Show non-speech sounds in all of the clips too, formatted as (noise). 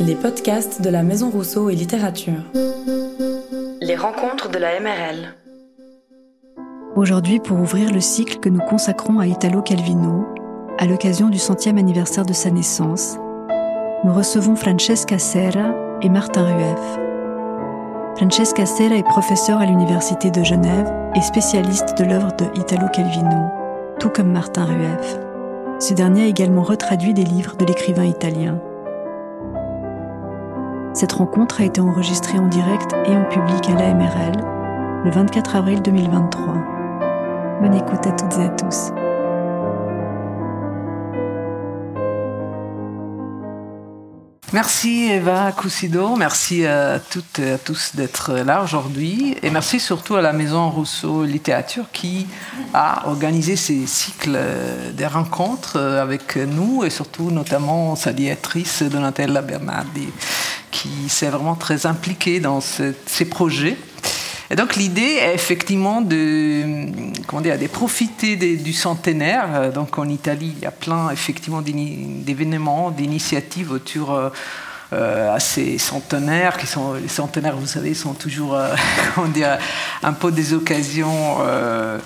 Les podcasts de la Maison Rousseau et Littérature. Les rencontres de la MRL. Aujourd'hui, pour ouvrir le cycle que nous consacrons à Italo Calvino, à l'occasion du centième anniversaire de sa naissance, nous recevons Francesca Serra et Martin Rueff. Francesca Serra est professeure à l'Université de Genève et spécialiste de l'œuvre de Italo Calvino, tout comme Martin Rueff. Ce dernier a également retraduit des livres de l'écrivain italien. Cette rencontre a été enregistrée en direct et en public à l'AMRL le 24 avril 2023. Bonne écoute à toutes et à tous. Merci Eva Cousido, merci à toutes et à tous d'être là aujourd'hui et merci surtout à la Maison Rousseau Littérature qui a organisé ces cycles de rencontres avec nous et surtout notamment sa directrice Donatella Bernardi qui s'est vraiment très impliquée dans ces projets. Et donc l'idée est effectivement de, comment dire, de profiter du centenaire. Donc en Italie, il y a plein effectivement d'événements, d'initiatives autour euh, à ces centenaires, qui sont les centenaires, vous savez, sont toujours euh, (laughs) comment dire, un peu des occasions euh,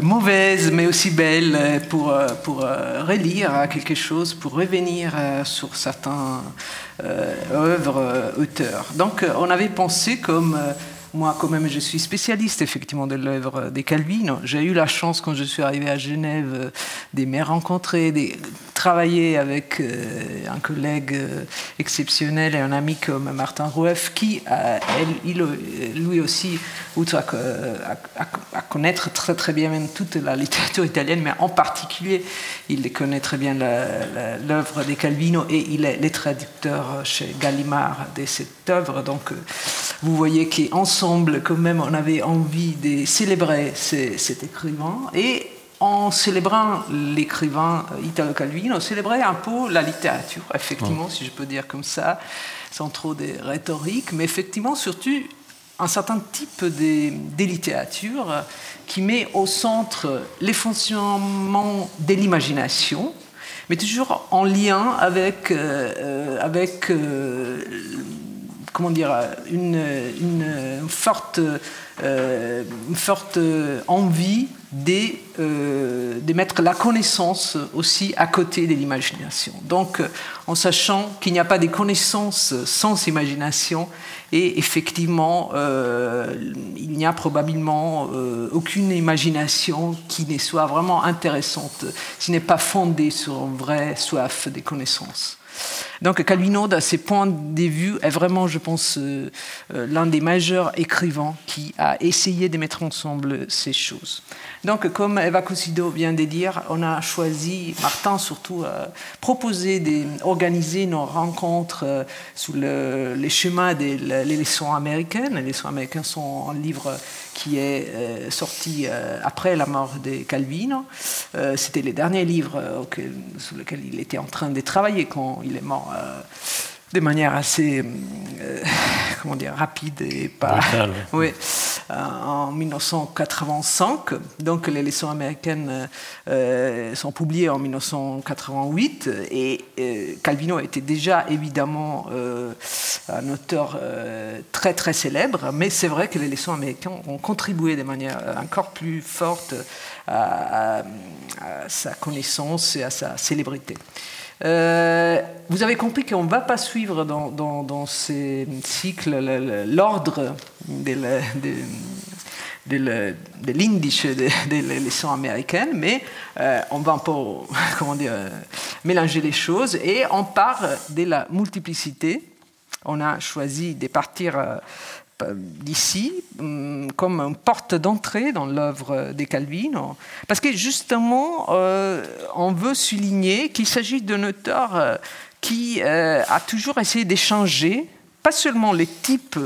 mauvaises, mais aussi belles pour, pour relire quelque chose, pour revenir sur certains œuvres, auteurs. Donc on avait pensé comme moi, quand même, je suis spécialiste effectivement de l'œuvre des Calvin. J'ai eu la chance, quand je suis arrivé à Genève, de me rencontrer, de travailler avec euh, un collègue euh, exceptionnel et un ami comme Martin Rueff, qui, lui aussi, outre à, connaître très très bien même toute la littérature italienne, mais en particulier, il connaît très bien l'œuvre des Calvino et il est le traducteur chez Gallimard de cette œuvre. Donc, vous voyez qu'ensemble, quand même, on avait envie de célébrer cet écrivain. Et en célébrant l'écrivain Italo Calvino, on célébrait un peu la littérature, effectivement, si je peux dire comme ça, sans trop de rhétorique, mais effectivement, surtout un certain type de, de littérature qui met au centre les fonctionnements de l'imagination, mais toujours en lien avec, euh, euh, avec euh, comment dire, une, une forte, euh, une forte envie de, euh, de, mettre la connaissance aussi à côté de l'imagination. Donc, en sachant qu'il n'y a pas de connaissances sans imagination, et effectivement, euh, il n'y a probablement aucune imagination qui ne soit vraiment intéressante, qui n'est pas fondée sur une vraie soif des connaissances. Donc Calvino, dans ses points de vue, est vraiment, je pense, euh, euh, l'un des majeurs écrivains qui a essayé de mettre ensemble ces choses. Donc, comme Eva Cosido vient de dire, on a choisi, Martin surtout, a proposé d'organiser nos rencontres euh, sous les chemins des leçons américaines. Les leçons américaines sont un livre qui est euh, sorti euh, après la mort de Calvino. C'était les derniers livres sur lesquels il était en train de travailler quand il est mort de manière assez euh, (laughs) comment dire, rapide et pas. oui, euh, en 1985. Donc les leçons américaines euh, sont publiées en 1988 et Calvino était déjà évidemment un auteur très très célèbre, mais c'est vrai que les leçons américaines ont contribué de manière encore plus forte à sa connaissance et à sa célébrité. Euh, vous avez compris qu'on ne va pas suivre dans, ces cycles l'ordre de, l'indice des leçons américaines, mais euh, on va un peu (laughs) comment dire, mélanger les choses et on part de la multiplicité. On a choisi de partir euh, d'ici hum, comme une porte d'entrée dans l'œuvre de Calvin, parce que justement, euh, on veut souligner qu'il s'agit d'un auteur euh, qui euh, a toujours essayé d'échanger, pas seulement les types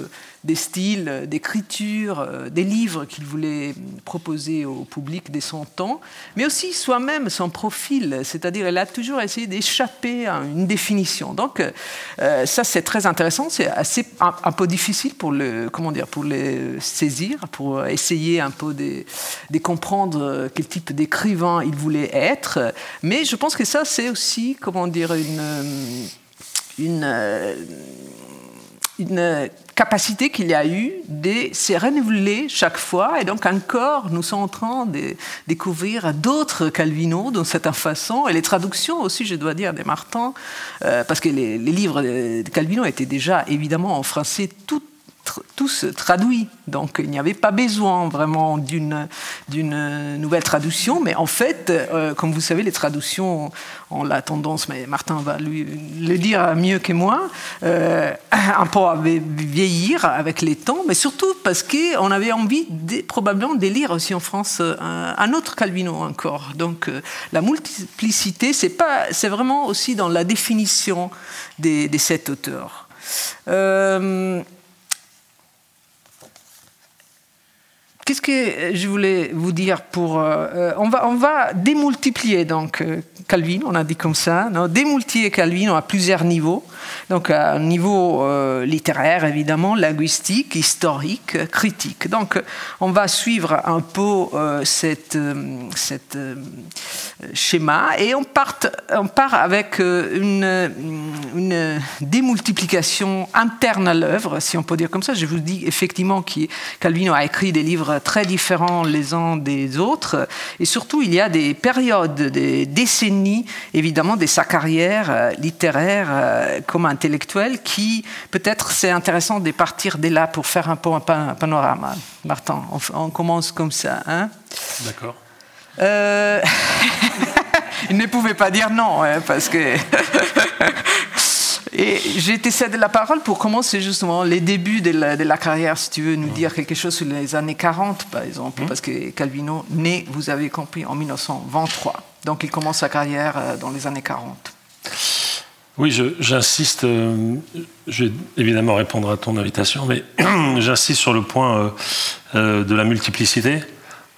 des styles d'écriture, euh, des livres qu'il voulait proposer au public de son temps, mais aussi soi-même, son profil, c'est-à-dire elle a toujours essayé d'échapper à une définition. Donc euh, ça c'est très intéressant, c'est assez un, peu difficile pour le comment dire pour les saisir, pour essayer un peu de, comprendre quel type d'écrivain il voulait être, mais je pense que ça c'est aussi comment dire une, une capacité qu'il y a eu de se renouveler chaque fois. Et donc encore, nous sommes en train de découvrir d'autres Calvino d'une certaine façon. Et les traductions aussi, je dois dire, des Martin, euh, parce que les, livres de Calvino étaient déjà évidemment en français tout tous traduits. Donc il n'y avait pas besoin vraiment d'une, nouvelle traduction, mais en fait, euh, comme vous savez, les traductions ont la tendance, mais Martin va lui, le dire mieux que moi, euh, un peu à vieillir avec les temps, mais surtout parce qu'on avait envie probablement de lire aussi en France un, un autre Calvino encore. Donc euh, la multiplicité, c'est, vraiment aussi dans la définition de, de cet auteur. Euh, Qu'est-ce que je voulais vous dire pour euh, euh, on va on va démultiplier donc euh, Calvin, on a dit comme ça, non? Démultiplier Calvin à plusieurs niveaux. Donc à un niveau euh, littéraire évidemment, linguistique, historique, critique. Donc on va suivre un peu euh, cette, cette schéma et on part avec une, une démultiplication interne à l'œuvre, si on peut dire comme ça. Je vous dis effectivement que Calvin a écrit des livres très différents les uns des autres. Et surtout, il y a des périodes, des décennies, évidemment, de sa carrière euh, littéraire comme intellectuelle qui, peut-être, c'est intéressant de partir de là pour faire un peu un panorama. Martin, on, commence comme ça. Hein? D'accord. Euh... (laughs) il ne pouvait pas dire non, hein, parce que (laughs) Et j'ai été cédé la parole pour commencer justement les débuts de la, carrière, si tu veux nous dire quelque chose sur les années 40, par exemple, mmh. parce que Calvino né, vous avez compris, en 1923. Donc il commence sa carrière euh, dans les années 40. Oui, j'insiste, euh, je vais évidemment répondre à ton invitation, mais (clears throat) j'insiste sur le point euh, de la multiplicité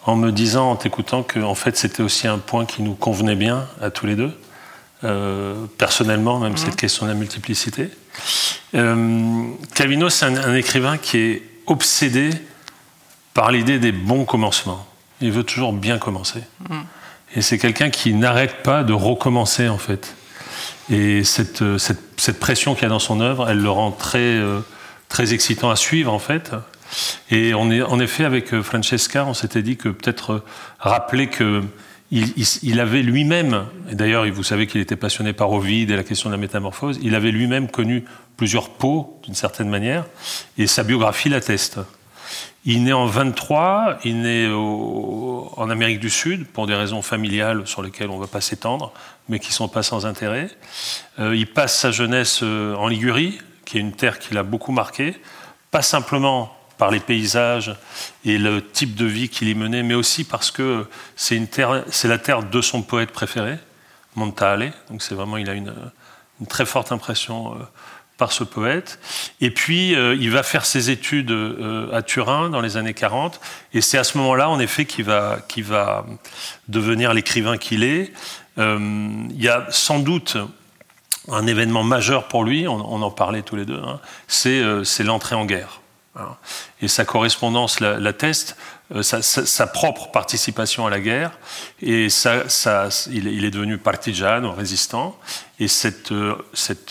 en me disant, en t'écoutant, que en fait c'était aussi un point qui nous convenait bien à tous les deux. Euh, personnellement, même cette question de la multiplicité. Euh, Calvino, c'est un, écrivain qui est obsédé par l'idée des bons commencements. Il veut toujours bien commencer. Et c'est quelqu'un qui n'arrête pas de recommencer, en fait. Et cette, cette, pression qu'il y a dans son œuvre, elle le rend très, euh, très excitant à suivre, en fait. Et on est, en effet, avec Francesca, on s'était dit que peut-être rappeler que il, avait lui-même, et d'ailleurs vous savez qu'il était passionné par Ovid et la question de la métamorphose, il avait lui-même connu plusieurs peaux d'une certaine manière, et sa biographie l'atteste. Il naît en 23, il naît en Amérique du Sud pour des raisons familiales sur lesquelles on ne va pas s'étendre, mais qui ne sont pas sans intérêt. Euh, il passe sa jeunesse euh, en Ligurie, qui est une terre qui l'a beaucoup marqué, pas simplement par les paysages et le type de vie qu'il y menait, mais aussi parce que c'est la terre de son poète préféré, Montale. Donc c'est vraiment, il a une, très forte impression euh, par ce poète. Et puis euh, il va faire ses études euh, à Turin dans les années 40, et c'est à ce moment-là, en effet, qu'il va, va devenir l'écrivain qu'il est. il y a sans doute un événement majeur pour lui, on, en parlait tous les deux, hein, c'est, c'est l'entrée en guerre. Et sa correspondance l'atteste, euh, sa, propre participation à la guerre, et ça, il, est devenu partisan, résistant, et cet euh,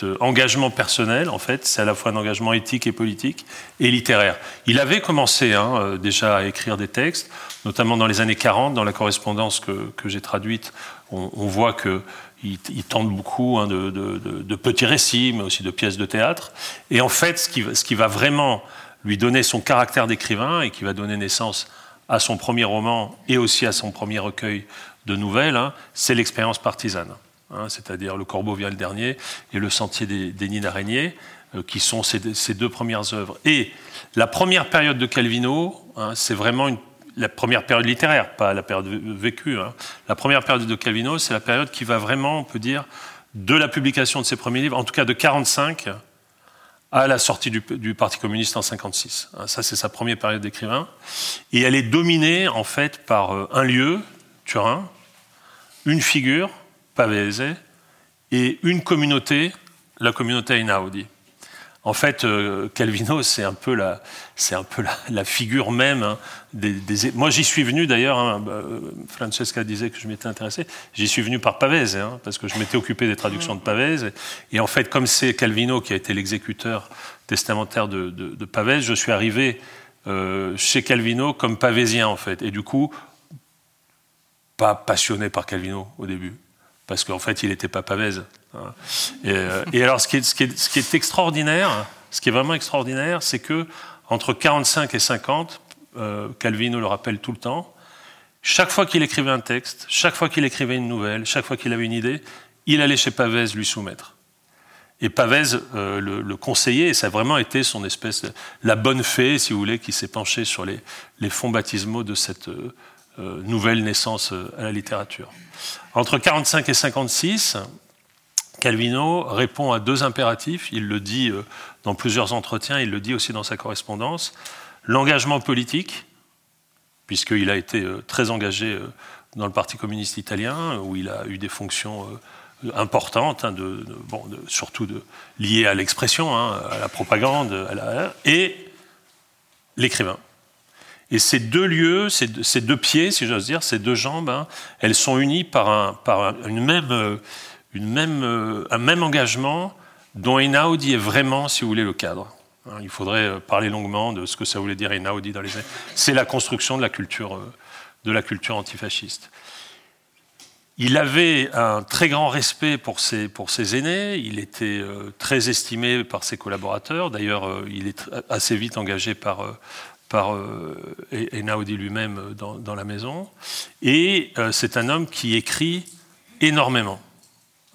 euh, engagement personnel, en fait, c'est à la fois un engagement éthique et politique, et littéraire. Il avait commencé hein, déjà à écrire des textes, notamment dans les années 40, dans la correspondance que, j'ai traduite, on, voit que il, tente beaucoup hein, de, de, petits récits, mais aussi de pièces de théâtre. Et en fait, ce qui, ce qui va vraiment lui donner son caractère d'écrivain et qui va donner naissance à son premier roman et aussi à son premier recueil de nouvelles, hein, c'est l'expérience partisane. Hein, c'est-à-dire Le Corbeau vient le dernier et Le Sentier des, nids d'araignées, euh, qui sont ses, deux premières œuvres. Et la première période de Calvino, hein, c'est vraiment la première période littéraire, pas la période vécue. La première période de Calvino, c'est la période qui va vraiment, on peut dire, de la publication de ses premiers livres, en tout cas de 45 à la sortie du, Parti communiste en 56. Hein, ça, c'est sa première période d'écrivain. Et elle est dominée, en fait, par euh, un lieu, Turin, une figure, Pavese, et une communauté, la communauté Einaudi. En fait, euh, Calvino, c'est un peu la, c'est un peu la, figure même hein, des, Moi, j'y suis venu d'ailleurs. Hein, bah, Francesca disait que je m'étais intéressé. J'y suis venu par Pavese, hein, parce que je m'étais occupé des traductions de Pavese. Et en fait, comme c'est Calvino qui a été l'exécuteur testamentaire de, de, Pavese, je suis arrivé euh, chez Calvino comme pavésien en fait. Et du coup, pas passionné par Calvino au début, parce qu'en fait, il n'était pas pavèse. Euh, et, alors, ce qui, est, extraordinaire, ce qui est vraiment extraordinaire, c'est que entre 45 et 50, euh, Calvino le rappelle tout le temps, chaque fois qu'il écrivait un texte, chaque fois qu'il écrivait une nouvelle, chaque fois qu'il avait une idée, il allait chez Pavès lui soumettre. Et Pavès euh, le, le, conseillait, et ça a vraiment été son espèce, la bonne fée, si vous voulez, qui s'est penchée sur les, fonds baptismaux de cette nouvelle naissance à la littérature. Entre 45 et 56, Calvino répond à deux impératifs. Il le dit euh, dans plusieurs entretiens, il le dit aussi dans sa correspondance. L'engagement politique, puisqu'il a été euh, très engagé euh, dans le Parti communiste italien, où il a eu des fonctions importantes, hein, surtout liées à l'expression, hein, à la propagande, et l'écrivain. Et ces deux lieux, ces deux, pieds, si j'ose dire, ces deux jambes, hein, elles sont unies par, un, par une même euh, un même engagement dont Einaudi est vraiment, si vous voulez, le cadre. Hein, il faudrait euh, parler longuement de ce que ça voulait dire Einaudi dans les années. C'est la construction de la culture, euh, antifasciste. Il avait un très grand respect pour ses, aînés, il était très estimé par ses collaborateurs, d'ailleurs il est assez vite engagé par, par Einaudi lui-même dans, la maison, et c'est un homme qui écrit énormément.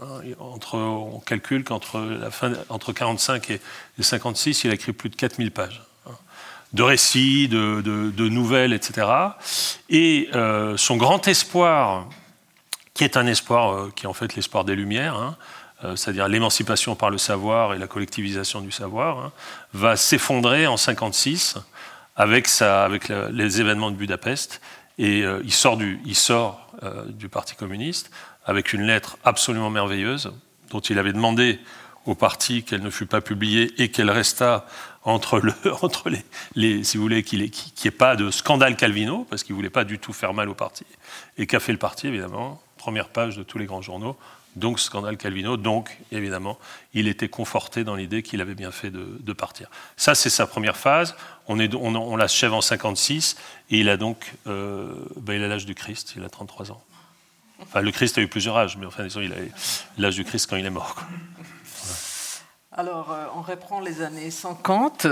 Hein, entre, on calcule qu'entre la fin, entre 45 et 56, il a écrit plus de 4000 pages hein, de récits, de, nouvelles, etc. Et euh, son grand espoir, qui est un espoir euh, qui en fait l'espoir des Lumières, hein, euh, c'est-à-dire l'émancipation par le savoir et la collectivisation du savoir, va s'effondrer en 56 avec, avec les événements de Budapest. Et sort, du, il sort du Parti communiste avec une lettre absolument merveilleuse, dont il avait demandé au parti qu'elle ne fût pas publiée et qu'elle restât entre, le, (laughs) entre les, si vous voulez, qu'il n'y ait pas de scandale Calvino, parce qu'il ne voulait pas du tout faire mal au parti. Et qu'a fait le parti, évidemment? Première page de tous les grands journaux, donc scandale Calvino, donc évidemment, il était conforté dans l'idée qu'il avait bien fait de, partir. Ça, c'est sa première phase. On, est, on l'achève en 56, et il a donc, euh, ben, il a l'âge du Christ, il a 33 ans. Le Christ a eu plusieurs âges, mais enfin, disons, il a l'âge du Christ quand il est mort. Alors, euh, on reprend les années 50. Euh,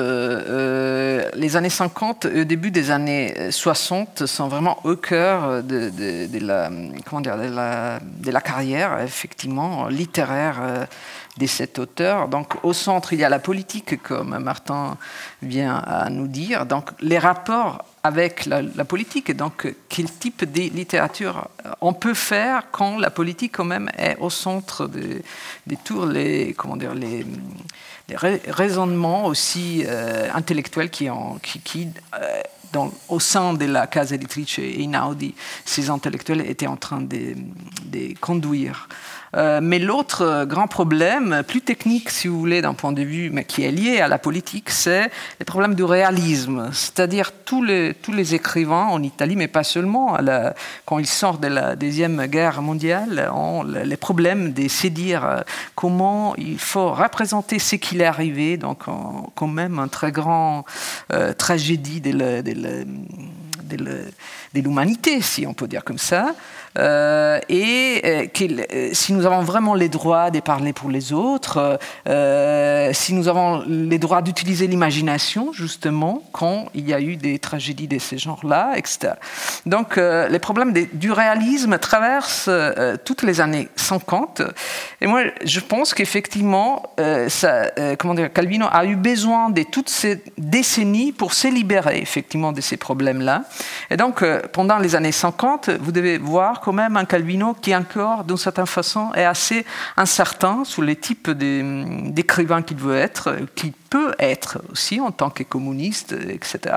euh, les années 50, au début des années 60, sont vraiment au cœur de, la, comment dire, de la carrière, effectivement, littéraire de cet auteur. Donc, au centre, il y a la politique, comme Martin vient à nous dire. Donc, les rapports avec la, politique. Donc, quel type de littérature on peut faire quand la politique, quand même, est au centre des, des tours, les, comment dire, les, raisonnements aussi euh, intellectuels qui, ont, qui, qui euh, dans, au sein de la Casa Editrice et Inaudi, ces intellectuels étaient en train de, de conduire. Euh, mais l'autre euh, grand problème, plus technique si vous voulez d'un point de vue, mais qui est lié à la politique, c'est le problème du réalisme. C'est-à-dire tous les, tous les écrivains en Italie, mais pas seulement, quand ils sortent de la Deuxième Guerre mondiale, ont les problèmes de se dire euh, comment il faut représenter ce qu'il est arrivé, donc quand même un très grand tragédie de l'humanité, si on peut dire comme ça. Euh, et euh, euh, si nous avons vraiment les droits de parler pour les autres, si nous avons les droits d'utiliser l'imagination, justement, quand il y a eu des tragédies de ce genre-là, etc. Donc, les problèmes du réalisme traversent toutes les années 50. Et moi, je pense qu'effectivement, comment dire, Calvino a eu besoin de toutes ces décennies pour se libérer, effectivement, de ces problèmes-là. Et donc, pendant les années 50, vous devez voir quand même un Calvino qui encore, d'une certaine façon, est assez incertain sur les types d'écrivains qu'il veut être, peut être aussi en tant que communiste, etc.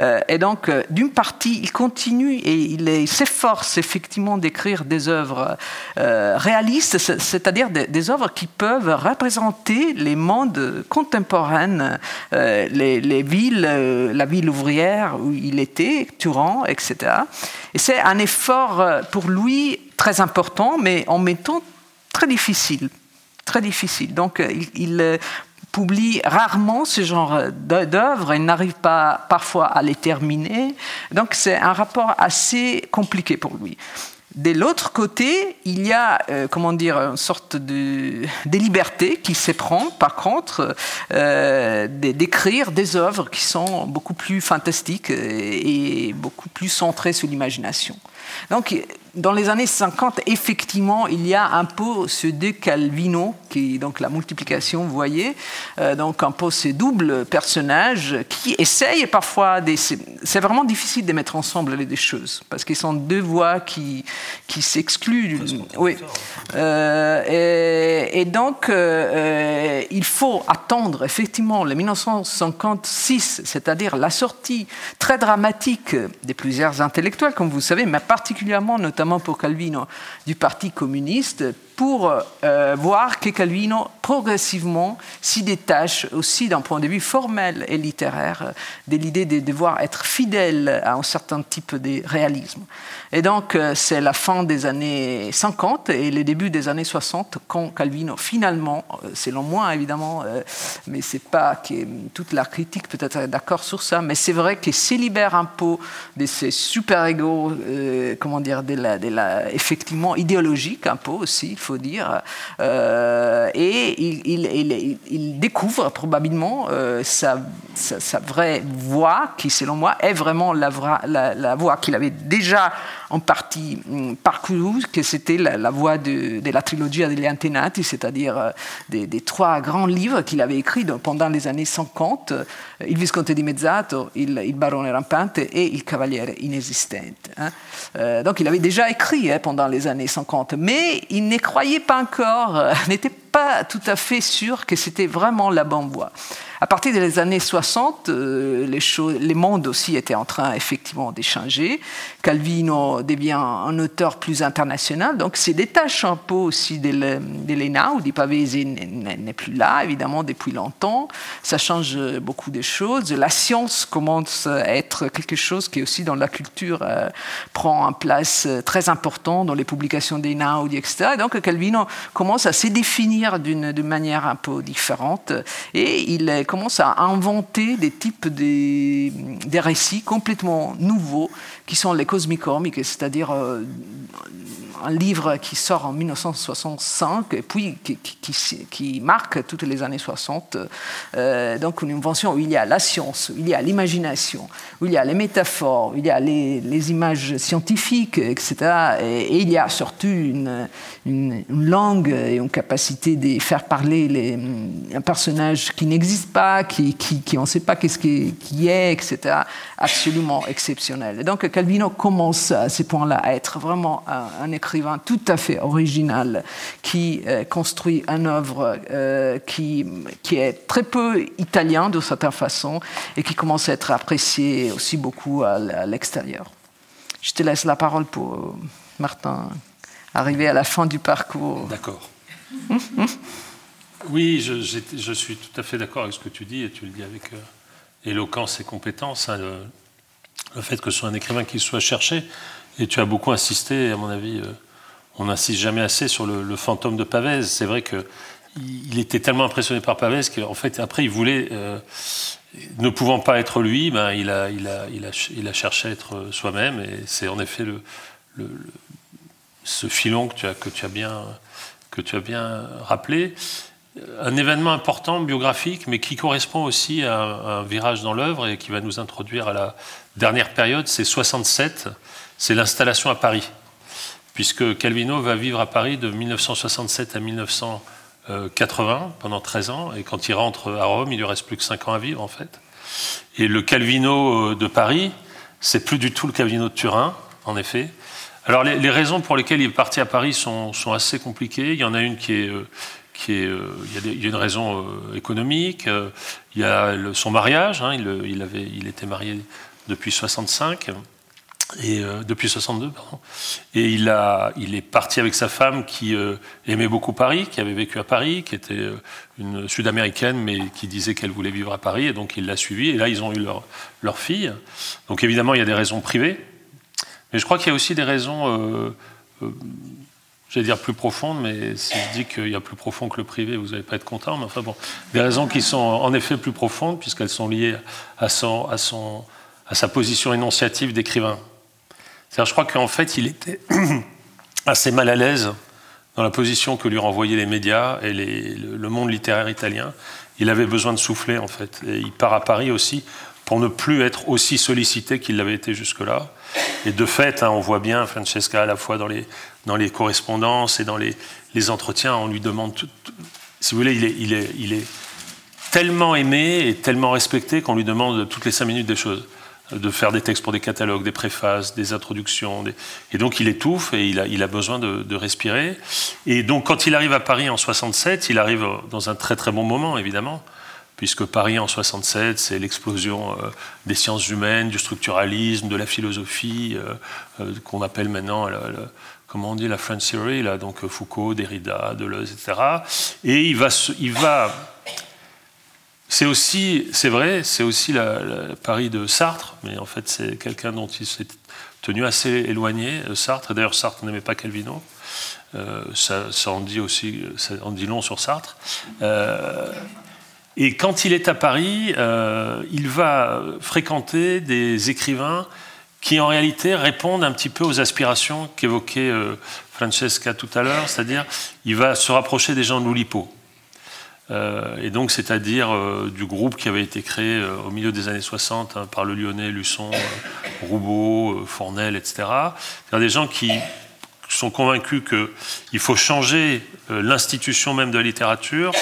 Euh, et donc, euh, d'une partie, il continue et il s'efforce effectivement d'écrire des œuvres euh, réalistes, c'est-à-dire des, œuvres qui peuvent représenter les mondes contemporains, les, villes, la ville ouvrière où il était, Turan, etc. Et c'est un effort pour lui très important, mais en mettant très difficile très difficile. Donc, il, publie rarement ce genre d'œuvres et n'arrive pas parfois à les terminer. Donc c'est un rapport assez compliqué pour lui. De l'autre côté, il y a, euh, comment dire, une sorte de, liberté qui s'éprend, par contre, euh, d'écrire des œuvres qui sont beaucoup plus fantastiques et beaucoup plus centrées sur l'imagination. Donc, dans les années 50, effectivement, il y a un peu ce de Calvino, qui est donc la multiplication, vous voyez, euh, donc un peu ce double personnage qui essaye parfois, c'est vraiment difficile de mettre ensemble les deux choses, parce qu'ils sont deux voix qui, qui s'excluent. Oui. Euh, et, donc, euh, il faut attendre effectivement le 1956, c'est-à-dire la sortie très dramatique de plusieurs intellectuels, comme vous savez, mais particulièrement notamment pour Calvino, du Parti communiste, pour euh, voir que Calvino progressivement s'y détache aussi d'un point de vue formel et littéraire de l'idée de devoir être fidèle à un certain type de réalisme. Et donc euh, c'est la fin des années 50 et le début des années 60 quand Calvino finalement, euh, selon moi évidemment, mais c'est pas que toute la critique peut être d'accord sur ça, mais c'est vrai qu'il se libère un peu de ces super-égaux, comment dire, de la, effectivement idéologique un peu aussi, dire. Euh, et il, découvre probablement euh, sa, sa, vraie voix, qui selon moi est vraiment la, la, voix qu'il avait déjà en partie hum, parcourue, que c'était la, voix de, la trilogie degli Antenati, c'est-à-dire euh, des, trois grands livres qu'il avait écrits pendant les années 50, Il Visconte di Mezzato, Il, il Barone Rampante et Il Cavaliere Inesistente. Hein. donc il avait déjà écrit hein, pendant les années 50, mais il ne croyait pas encore, euh, n'était pas tout à fait sûr que c'était vraiment la bonne. À partir des années 60, euh, les, choses, les mondes aussi étaient en train effectivement d'échanger. Calvino devient un auteur plus international, donc se détache un peu aussi de l'Enaudi. Pavese n'est plus là, évidemment, depuis longtemps. Ça change beaucoup de choses. La science commence à être quelque chose qui aussi dans la culture euh, prend une place très importante dans les publications d'Enaudi, etc. Et donc Calvino commence à se définir d'une manière un peu différente et il commence à inventer des types de, des récits complètement nouveaux qui sont les cosmicomiques, c'est-à-dire euh, un livre qui sort en 1965 et puis qui, qui, marque toutes les années 60. Euh, donc une invention où il y a la science, où il y a l'imagination, où il y a les métaphores, où il y a les, images scientifiques, etc. Et, il y a surtout une, une, langue et une capacité de faire parler un personnage qui n'existe pas, qui, on ne sait pas qu'est-ce qui, qui, est, etc. Absolument exceptionnel. Et donc Calvino commence à ces points-là à être vraiment un, écrivain tout à fait original qui euh, construit une œuvre euh, qui, est très peu italien de certaine façon et qui commence à être apprécié aussi beaucoup à, l'extérieur. Je te laisse la parole pour Martin, arriver à la fin du parcours. D'accord. (laughs) oui, je, suis tout à fait d'accord avec ce que tu dis et tu le dis avec éloquence et compétence. Hein, le fait que ce soit un écrivain qui soit cherché. Et tu as beaucoup insisté, à mon avis, euh, on n'insiste jamais assez sur le, fantôme de Pavès. C'est vrai qu'il était tellement impressionné par Pavès qu'en fait, après, il voulait, euh, ne pouvant pas être lui, ben, il, a, cherché à être soi-même. Et c'est en effet ce filon que tu as, bien, que tu as bien rappelé un événement important biographique, mais qui correspond aussi à un, virage dans l'œuvre et qui va nous introduire à la dernière période, c'est 67, c'est l'installation à Paris, puisque Calvino va vivre à Paris de 1967 à 1980 pendant 13 ans, et quand il rentre à Rome, il lui reste plus que 5 ans à vivre en fait. Et le Calvino euh, de Paris, c'est plus du tout le Calvino de Turin, en effet. Alors les, raisons pour lesquelles il est parti à Paris sont, assez compliquées. Il y en a une qui est, euh, qui est, il, y a une raison économique, il y a son mariage, hein, il, il, avait, il était marié depuis 65 et euh, depuis 62 pardon. et il a il est parti avec sa femme qui euh, aimait beaucoup Paris qui avait vécu à Paris qui était euh, une sud-américaine mais qui disait qu'elle voulait vivre à Paris et donc il l'a suivi et là ils ont eu leur leur fille donc évidemment il y a des raisons privées mais je crois qu'il y a aussi des raisons j'allais dire plus profondes mais si je dis qu'il y a plus profond que le privé vous n'allez pas être content mais enfin bon des raisons qui sont en effet plus profondes puisqu'elles sont liées à son à sa position énonciative d'écrivain je crois qu'en fait, il était (clears throat) assez mal à l'aise dans la position que lui renvoyaient les médias et le, monde littéraire italien. Il avait besoin de souffler, en fait. Et il part à Paris aussi pour ne plus être aussi sollicité qu'il l'avait été jusque-là. Et de fait, hein, on voit bien Francesca à la fois dans les, dans les correspondances et dans les, entretiens, on lui demande, si vous voulez, il est, il, est, il est tellement aimé et tellement respecté qu'on lui demande toutes les cinq minutes des choses de faire des textes pour des catalogues, des préfaces, des introductions. Et donc il étouffe et il a, il a besoin de, respirer. Et donc quand il arrive à Paris en 67, il arrive dans un très très bon moment évidemment, puisque Paris en 67, c'est l'explosion euh, des sciences humaines, du structuralisme, de la philosophie, euh, euh, qu'on appelle maintenant... comment on dit la French Theory, là, donc Foucault, Derrida, Deleuze, etc. Et il va, il va c'est aussi, c'est vrai, c'est aussi la, Paris de Sartre, mais en fait c'est quelqu'un dont il s'est tenu assez éloigné, Sartre. D'ailleurs Sartre n'aimait pas Calvino. Euh, ça, en dit aussi, ça dit long sur Sartre. Et quand il est à Paris, il va fréquenter des écrivains qui en réalité répondent un petit peu aux aspirations qu'évoquait Francesca tout à l'heure, c'est-à-dire il va se rapprocher des gens de l'Oulipo. Euh, et donc, c'est-à-dire euh, du groupe qui avait été créé euh, au milieu des années 60 hein, par le Lyonnais, Luçon, Roubaud, Fournel, etc. C'est-à-dire des gens qui sont convaincus qu'il faut changer l'institution même de la littérature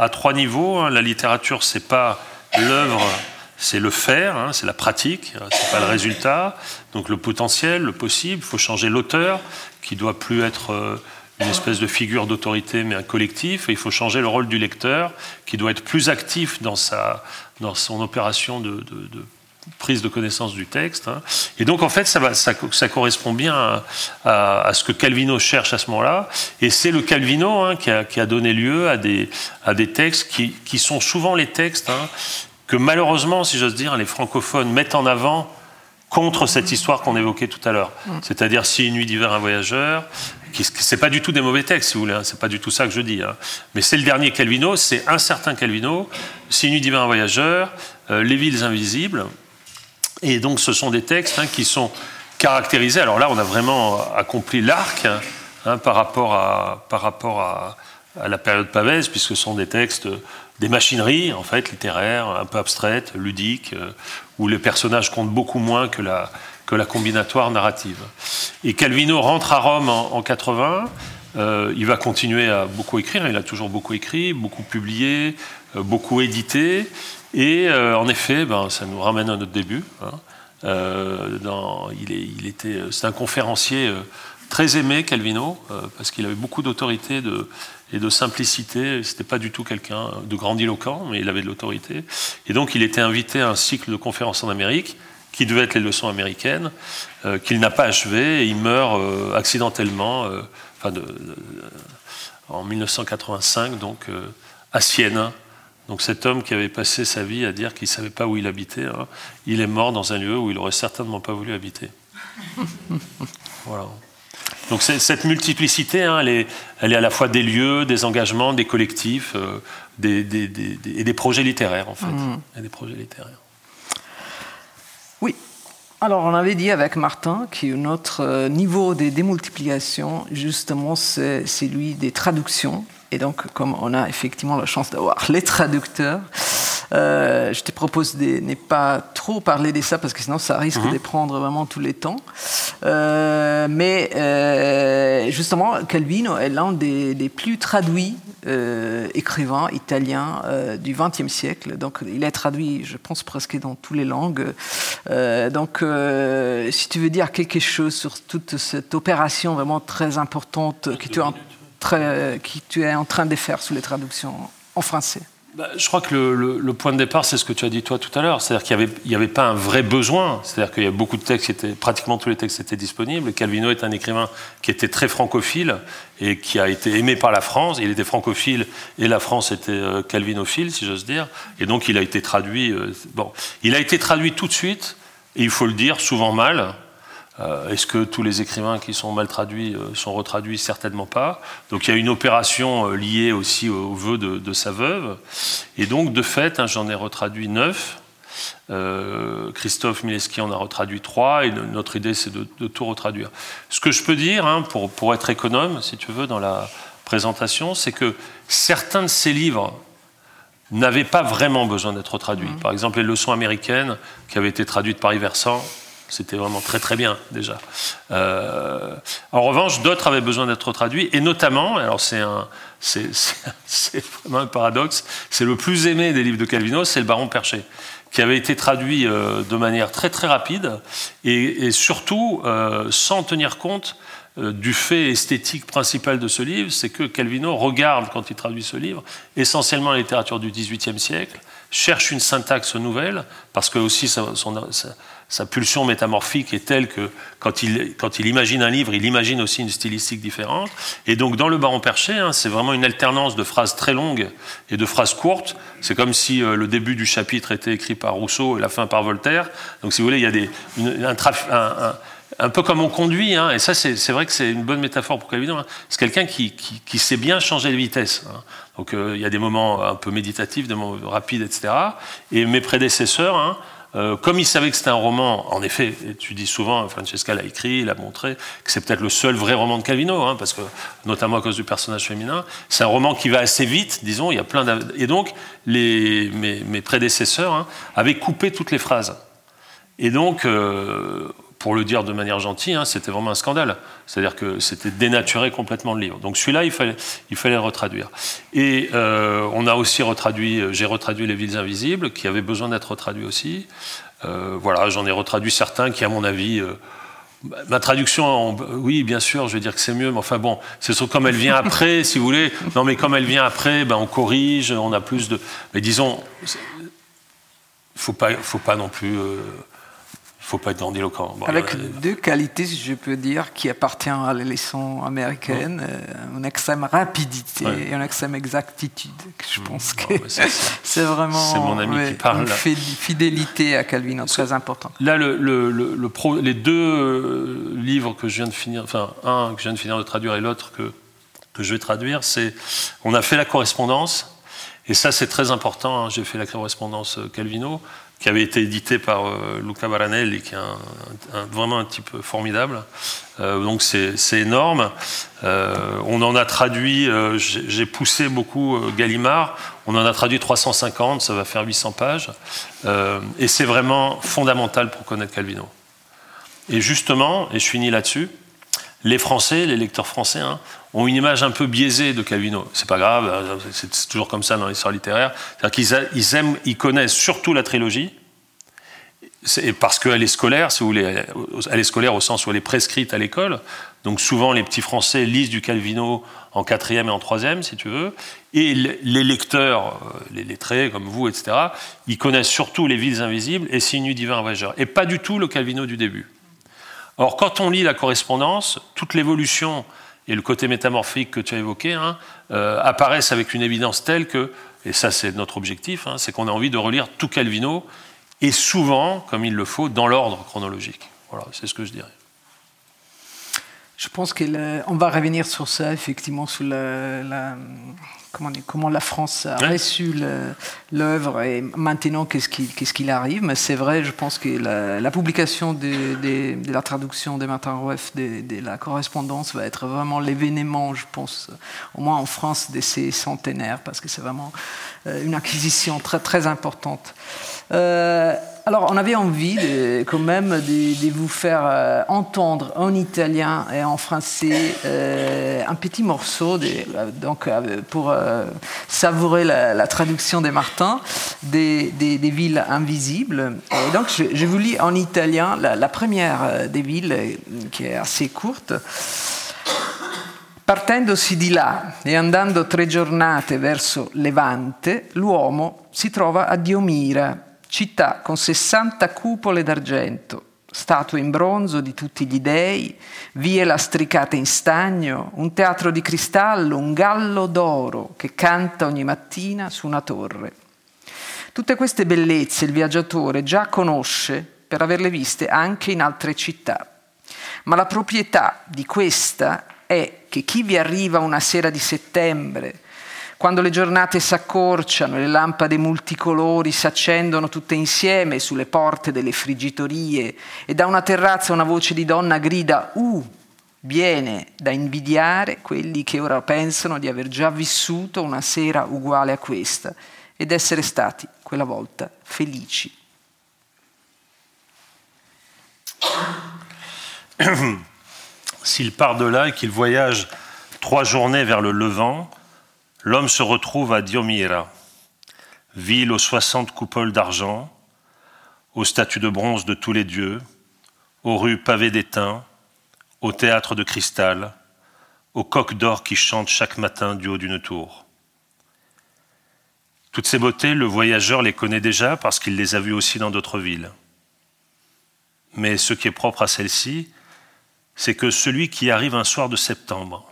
à trois niveaux. Hein. La littérature, c'est pas l'œuvre, c'est le faire, hein, c'est la pratique, c'est pas le résultat. Donc le potentiel, le possible. Il faut changer l'auteur, qui doit plus être une espèce de figure d'autorité, mais un collectif. Et il faut changer le rôle du lecteur, qui doit être plus actif dans, sa, dans son opération de, prise de connaissance du texte. Hein. Et donc, en fait, ça, va, ça, ça correspond bien à, ce que Calvino cherche à ce moment-là. Et c'est le Calvino hein, qui, a, qui, a, donné lieu à des, à des textes qui, qui sont souvent les textes hein, que malheureusement, si j'ose dire, les francophones mettent en avant contre cette histoire qu'on évoquait tout à l'heure. Mm. C'est-à-dire si une nuit d'hiver un voyageur, c'est pas du tout des mauvais textes, si vous voulez, hein, c'est pas du tout ça que je dis. Hein. Mais c'est le dernier Calvino, c'est un certain Calvino, si une nuit d'hiver un voyageur, euh, Les villes invisibles. Et donc ce sont des textes hein, qui sont caractérisés. Alors là, on a vraiment accompli l'arc par rapport à, par rapport à, la période pavese, puisque ce sont des textes des machineries, en fait, littéraires, un peu abstraites, ludiques, euh, où les personnages comptent beaucoup moins que la, combinatoire narrative. Et Calvino rentre à Rome en, 80, euh, il va continuer à beaucoup écrire, il a toujours beaucoup écrit, beaucoup publié, euh, beaucoup édité, et en effet, ben, ça nous ramène à notre début. Hein. Dans, il, était, c'est un conférencier très aimé, Calvino, parce qu'il avait beaucoup d'autorité et de simplicité. C'était pas du tout quelqu'un de grandiloquent, mais il avait de l'autorité. Et donc, il était invité à un cycle de conférences en Amérique qui devait être les leçons américaines, euh, qu'il n'a pas achevé et il meurt euh, accidentellement, euh, enfin en 1985, donc à Sienne. Donc cet homme qui avait passé sa vie à dire qu'il ne savait pas où il habitait, hein, il est mort dans un lieu où il aurait certainement pas voulu habiter. (laughs) voilà. Donc cette multiplicité, hein, elle, est, elle, est, à la fois des lieux, des engagements, des collectifs, euh, des, et des projets littéraires en fait, mmh. et des projets littéraires. Oui. Alors on avait dit avec Martin que notre euh, niveau de démultiplication, justement, c'est celui des traductions. Et donc, comme on a effectivement la chance d'avoir (laughs) les traducteurs, euh, je te propose de ne pas trop parler de ça parce que sinon ça risque mhm. de prendre vraiment tous les temps. Euh, mais euh, justement, Calvino est l'un des, plus traduits écrivains italiens du XXe siècle. Donc il est traduit, je pense, presque dans toutes les langues. donc si tu veux dire quelque chose sur toute cette opération vraiment très importante que tu qui tu es en train de faire sous les traductions en français bah, je crois que le, point de départ, c'est ce que tu as dit toi tout à l'heure. C'est-à-dire qu'il n'y avait, pas un vrai besoin. C'est-à-dire qu'il y a beaucoup de textes, pratiquement tous les textes étaient disponibles. Calvino est un écrivain qui était très francophile et qui a été aimé par la France. Il était francophile et la France était euh, calvinophile, si j'ose dire. Et donc il a été traduit. Euh, bon, il a été traduit tout de suite, et il faut le dire, souvent mal. Euh, est-ce que tous les écrivains qui sont mal traduits euh, sont retraduits? Certainement pas. Donc il y a une opération euh, liée aussi au vœu de, sa veuve. Et donc, de fait, hein, j'en ai retraduit neuf. Christophe Mileski en a retraduit trois, et notre idée, c'est de, tout retraduire. Ce que je peux dire, hein, pour, pour être économe, si tu veux, dans la présentation, c'est que certains de ces livres n'avaient pas vraiment besoin d'être traduits. Mmh. Par exemple, les leçons américaines, qui avaient été traduites par Iversant, c'était vraiment très très bien déjà. Euh, en revanche, d'autres avaient besoin d'être traduits, et notamment, alors c'est un, (laughs) c'est, vraiment un paradoxe, c'est le plus aimé des livres de Calvino, c'est le Baron Perché, qui avait été traduit euh, de manière très très rapide, et, surtout euh, sans tenir compte du fait esthétique principal de ce livre, c'est que Calvino regarde, quand il traduit ce livre, essentiellement la littérature du XVIIIe siècle, cherche une syntaxe nouvelle, parce que aussi son, sa pulsion métamorphique est telle que quand il, quand il imagine un livre, il imagine aussi une stylistique différente. Et donc dans Le Baron Perché, hein, c'est vraiment une alternance de phrases très longues et de phrases courtes. C'est comme si euh, le début du chapitre était écrit par Rousseau et la fin par Voltaire. Donc si vous voulez, il y a des, un, peu comme on conduit, hein, et ça c'est vrai que c'est une bonne métaphore pour Calvino, hein. c'est quelqu'un qui, qui, sait bien changer de vitesse. Donc euh, il y a des moments un peu méditatifs, des moments rapides, etc. Et mes prédécesseurs, euh, comme il savait que c'était un roman, en effet, et tu dis souvent, Francesca l'a écrit, il a montré, que c'est peut-être le seul vrai roman de Calvino, hein, parce que, notamment à cause du personnage féminin, c'est un roman qui va assez vite, disons, il y a plein Et donc, les, mes, prédécesseurs hein, avaient coupé toutes les phrases. Et donc, euh, pour le dire de manière gentille, hein, c'était vraiment un scandale. C'est-à-dire que c'était dénaturé complètement le livre. Donc celui-là, il fallait, il fallait le retraduire. Et euh, on a aussi retraduit, j'ai retraduit Les Villes Invisibles, qui avaient besoin d'être retraduits aussi. Euh, voilà, j'en ai retraduit certains qui, à mon avis, euh, ma traduction, oui, bien sûr, je vais dire que c'est mieux, mais enfin bon, c'est comme elle vient après, si vous voulez. Non, mais comme elle vient après, ben, on corrige, on a plus de. Mais disons, faut pas, faut pas non plus faut pas être grandiloquent. Avec deux qualités, je peux dire, qui appartiennent à la leçon américaine, euh, une extrême rapidité et une extrême exactitude. Je mm. pense que (laughs) c'est vraiment mon ami qui parle. une fidélité à Calvin très importante. Là, le, le, le, pro, les deux euh, livres que je viens de finir, enfin un que je viens de finir de traduire et l'autre que, que je vais traduire, c'est on a fait la correspondance. Et ça, c'est très important. Hein. J'ai fait la correspondance euh, Calvino qui avait été édité par euh, Luca Baranelli, qui est vraiment un type formidable. Euh, donc c'est énorme. Euh, on en a traduit, j'ai poussé beaucoup Gallimard, on en a traduit 350, ça va faire 800 pages. et c'est vraiment fondamental pour connaître Calvino. Et justement, et je finis là-dessus, les Français, les lecteurs français, hein, ont une image un peu biaisée de Calvino. C'est pas grave, hein, c'est toujours comme ça dans l'histoire littéraire. C'est-à-dire qu'ils ils aiment, ils connaissent surtout la trilogie, parce qu'elle est scolaire, si vous voulez, elle est scolaire au sens où elle est prescrite à l'école. Donc souvent, les petits Français lisent du Calvino en quatrième et en troisième, si tu veux. Et les lecteurs, euh, les lettrés comme vous, etc., ils connaissent surtout les villes invisibles et Signe divin voyageur. Et pas du tout le Calvino du début. Or, quand on lit la correspondance, toute l'évolution et le côté métamorphique que tu as évoqué hein, euh, apparaissent avec une évidence telle que, et ça c'est notre objectif, hein, c'est qu'on a envie de relire tout Calvino, et souvent, comme il le faut, dans l'ordre chronologique. Voilà, c'est ce que je dirais. Je pense qu'on va revenir sur ça, effectivement, sur la, comment, comment, la France a reçu l'œuvre et maintenant qu'est-ce qu'il arrive. Mais c'est vrai, je pense que la, publication de, de, la traduction de Martin Rueff de, de, la correspondance va être vraiment l'événement, je pense, au moins en France, de ces centenaires, parce que c'est vraiment euh, une acquisition très, très importante. Euh, alors, on avait envie de, quand même de, vous faire euh, entendre en italien et en français euh, un petit morceau de, donc, pour savourer la, traduction des Martins des, des, villes invisibles. Et donc, je, vous lis en italien la, la première des villes qui est assez courte. Partendosi di là e andando tre giornate verso Levante, l'uomo si trova a Diomira, città con 60 cupole d'argento, statue in bronzo di tutti gli dei, vie lastricate in stagno, un teatro di cristallo, un gallo d'oro che canta ogni mattina su una torre. Tutte queste bellezze il viaggiatore già conosce per averle viste anche in altre città. Ma la proprietà di questa è che chi vi arriva una sera di settembre, quando le giornate si accorciano e le lampade multicolori si accendono tutte insieme sulle porte delle friggitorie e da una terrazza una voce di donna grida Uh! Viene da invidiare quelli che ora pensano di aver già vissuto una sera uguale a questa ed essere stati quella volta felici. (clears throat) S'il part de là et qu'il voyage trois journées vers le Levant, l'homme se retrouve à Diomira, ville aux soixante coupoles d'argent, aux statues de bronze de tous les dieux, aux rues pavées d'étain, au théâtre de cristal, aux coqs d'or qui chantent chaque matin du haut d'une tour. Toutes ces beautés, le voyageur les connaît déjà parce qu'il les a vues aussi dans d'autres villes. Mais ce qui est propre à celle-ci, c'est que celui qui arrive un soir de septembre,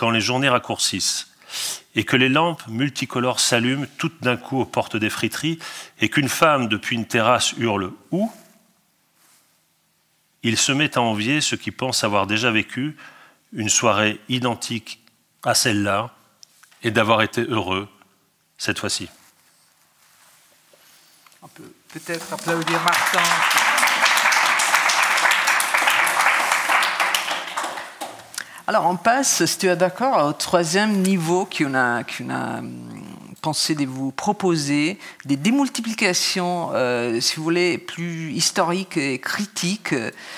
quand les journées raccourcissent, et que les lampes multicolores s'allument toutes d'un coup aux portes des friteries, et qu'une femme depuis une terrasse hurle Où? Il se met à envier ceux qui pensent avoir déjà vécu une soirée identique à celle-là et d'avoir été heureux cette fois-ci. On peut peut-être applaudir Martin. Alors on passe, si tu es d'accord, au troisième niveau qu'on a, a hum, pensé de vous proposer, des démultiplications, euh, si vous voulez, plus historiques et critiques.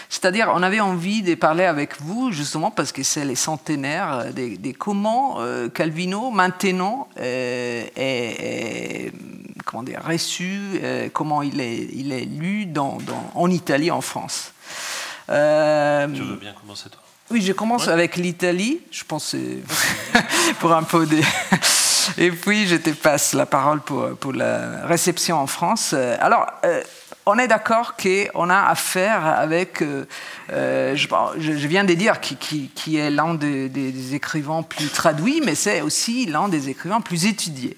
C'est-à-dire, on avait envie de parler avec vous, justement, parce que c'est les centenaires, de, comment euh, Calvino, maintenant, euh, est, comment reçu, comment il est, il est lu dans, en Italie, en France. tu veux bien commencer toi? Oui, je commence avec l'Italie, je pense, (laughs) pour un peu de... Et puis, je te passe la parole pour, pour la réception en France. Alors, euh, on est d'accord qu'on a affaire avec, euh, euh, je, je, viens de dire, qui, qui, qui est l'un des, des, écrivains plus traduits, mais c'est aussi l'un des écrivains plus étudiés.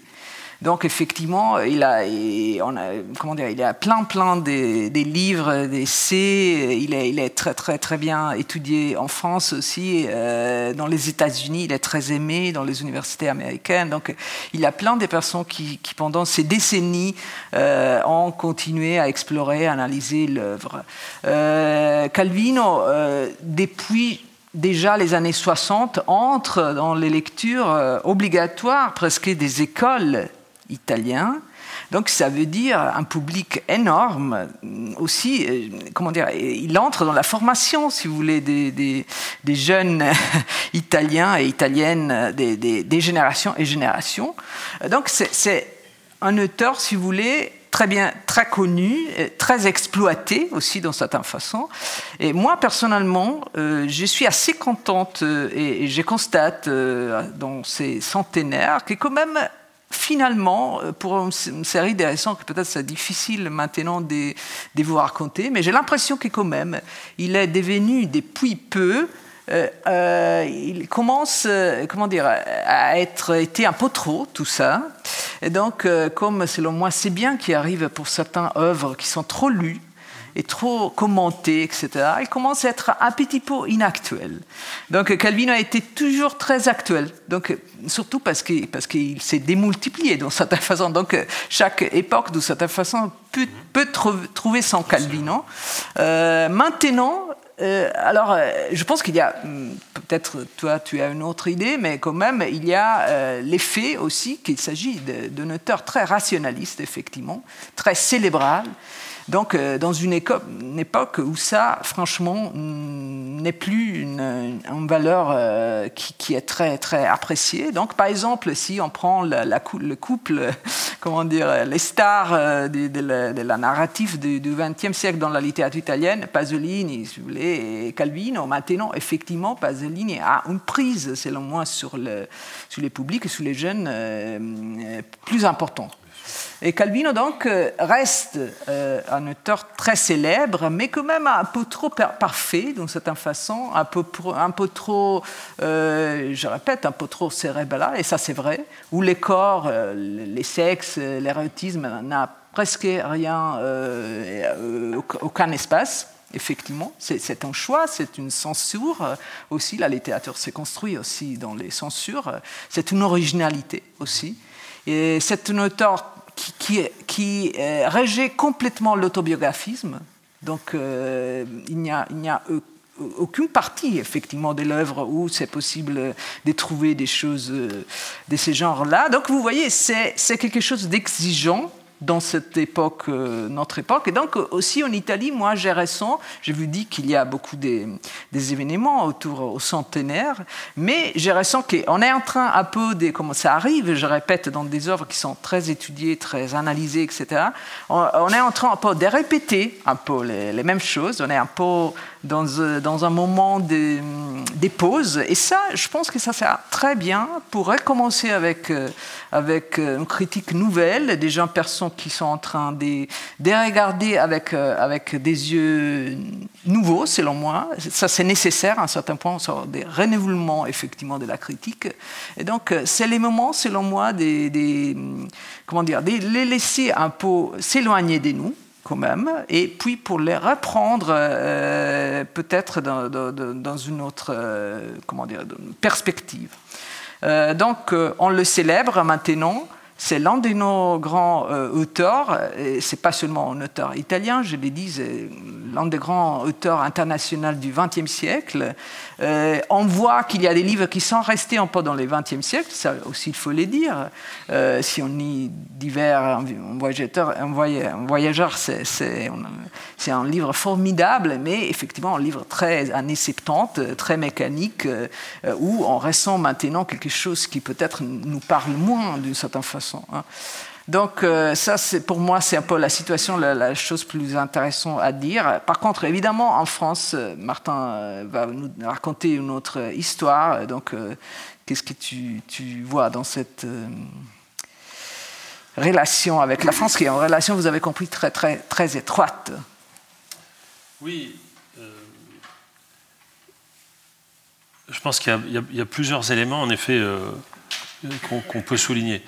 Donc effectivement, il a, comment dire, il a plein, plein des, livres, des essais. Il est, très, très, très bien étudié en France aussi. Euh, dans les États-Unis, il est très aimé dans les universités américaines. Donc il a plein de personnes qui, pendant ces décennies, euh, ont continué à explorer, à analyser l'œuvre. Euh, Calvino, depuis déjà les années 60 entre dans les lectures obligatoires presque des écoles italien. Donc ça veut dire un public énorme aussi, euh, comment dire, il entre dans la formation, si vous voulez, des, jeunes (laughs) italiens et italiennes des, générations et générations. Donc c'est un auteur, si vous voulez, très bien, très connu, très exploité aussi dans certaines façons. Et moi, personnellement, euh, je suis assez contente euh, et, et, je constate dans ces centenaires que quand même finalement, euh, pour une série de raisons que peut-être c'est difficile maintenant de, de, vous raconter, mais j'ai l'impression que quand même, il est devenu depuis peu euh, euh, il commence, comment dire, à être été un peu trop tout ça. Et donc, comme selon moi, c'est bien qu'il arrive pour certaines œuvres qui sont trop lues, est trop commenté, etc., il commence à être un petit peu inactuel. Donc Calvino a été toujours très actuel, donc, surtout parce qu'il s'est démultiplié d'une certaine façon. Donc chaque époque, d'une certaine façon, peut, trouver son Calvino. Euh, maintenant, euh, alors, euh, je pense qu'il y a, hmm, peut-être toi tu as une autre idée, mais quand même, il y a l'effet aussi qu'il s'agit d'un auteur très rationaliste, effectivement, très célébral, Donc, euh, dans une, époque où ça, franchement, n'est plus une, valeur euh, qui, est très, très appréciée. Donc, par exemple, si on prend la, le couple, (laughs) comment dire, les stars de, la, narrative du XXe siècle dans la littérature italienne, Pasolini, si vous voulez, et Calvino, maintenant, effectivement, Pasolini a une prise, selon moi, sur les publics et sur les jeunes plus importante. Et Calvino, donc, euh, reste euh, un auteur très célèbre, mais quand même un peu trop parfait, d'une certaine façon, un peu, trop, euh, je répète, un peu trop cérébral, et ça c'est vrai, où les corps, les sexes, l'érotisme n'a presque rien, aucun espace effectivement. C'est un choix, c'est une censure aussi. La littérature s'est construite aussi dans les censures. C'est une originalité aussi. Et c'est un auteur qui, qui, régit complètement l'autobiographisme. Donc euh, il n'y a, a aucune partie effectivement de l'œuvre où c'est possible de trouver des choses euh, de ce genre-là. Donc vous voyez, c'est quelque chose d'exigeant dans cette époque, euh, notre époque. Et donc aussi en Italie, moi j'ai récent, je vous dis qu'il y a beaucoup des, des, événements autour au centenaire, mais j'ai récent qu'on est en train un peu de, comment ça arrive, je répète, dans des œuvres qui sont très étudiées, très analysées, etc. On, est en train un peu de répéter un peu les, les mêmes choses, on est un peu dans, euh, dans un moment des, des, pauses. Et ça, je pense que ça sert très bien pour recommencer avec, euh, avec euh, une critique nouvelle, des gens, personnes qui sont en train de, de regarder avec, avec des yeux nouveaux, selon moi. Ça, c'est nécessaire à un certain point, sur des renouvellements, effectivement, de la critique. Et donc, c'est les moments, selon moi, des comment dire, de les laisser un peu s'éloigner de nous quand même, et puis pour les reprendre euh, peut-être dans, une autre euh, comment dire, perspective. Euh, donc on le célèbre maintenant c'est l'un de nos grands euh, auteurs, et c'est pas seulement un auteur italien, je l'ai dit, c'est l'un des grands auteurs internationaux du XXe siècle. Euh, on voit qu'il y a des livres qui sont restés un peu dans le XXe siècle, ça aussi il faut le dire. Euh, si on lit divers, un voyageur, un voyageur c'est un livre formidable, mais effectivement un livre très années 70, très mécanique, où on ressent maintenant quelque chose qui peut-être nous parle moins d'une certaine façon Hein. Donc euh, ça, pour moi, c'est un peu la situation, la, chose plus intéressante à dire. Par contre, évidemment, en France, euh, Martin euh, va nous raconter une autre histoire. Donc, qu'est-ce que tu, vois dans cette relation avec la France, qui est une relation, vous avez compris, très, très, très étroite? Oui. je pense qu'il y, a plusieurs éléments, en effet, qu'on peut souligner.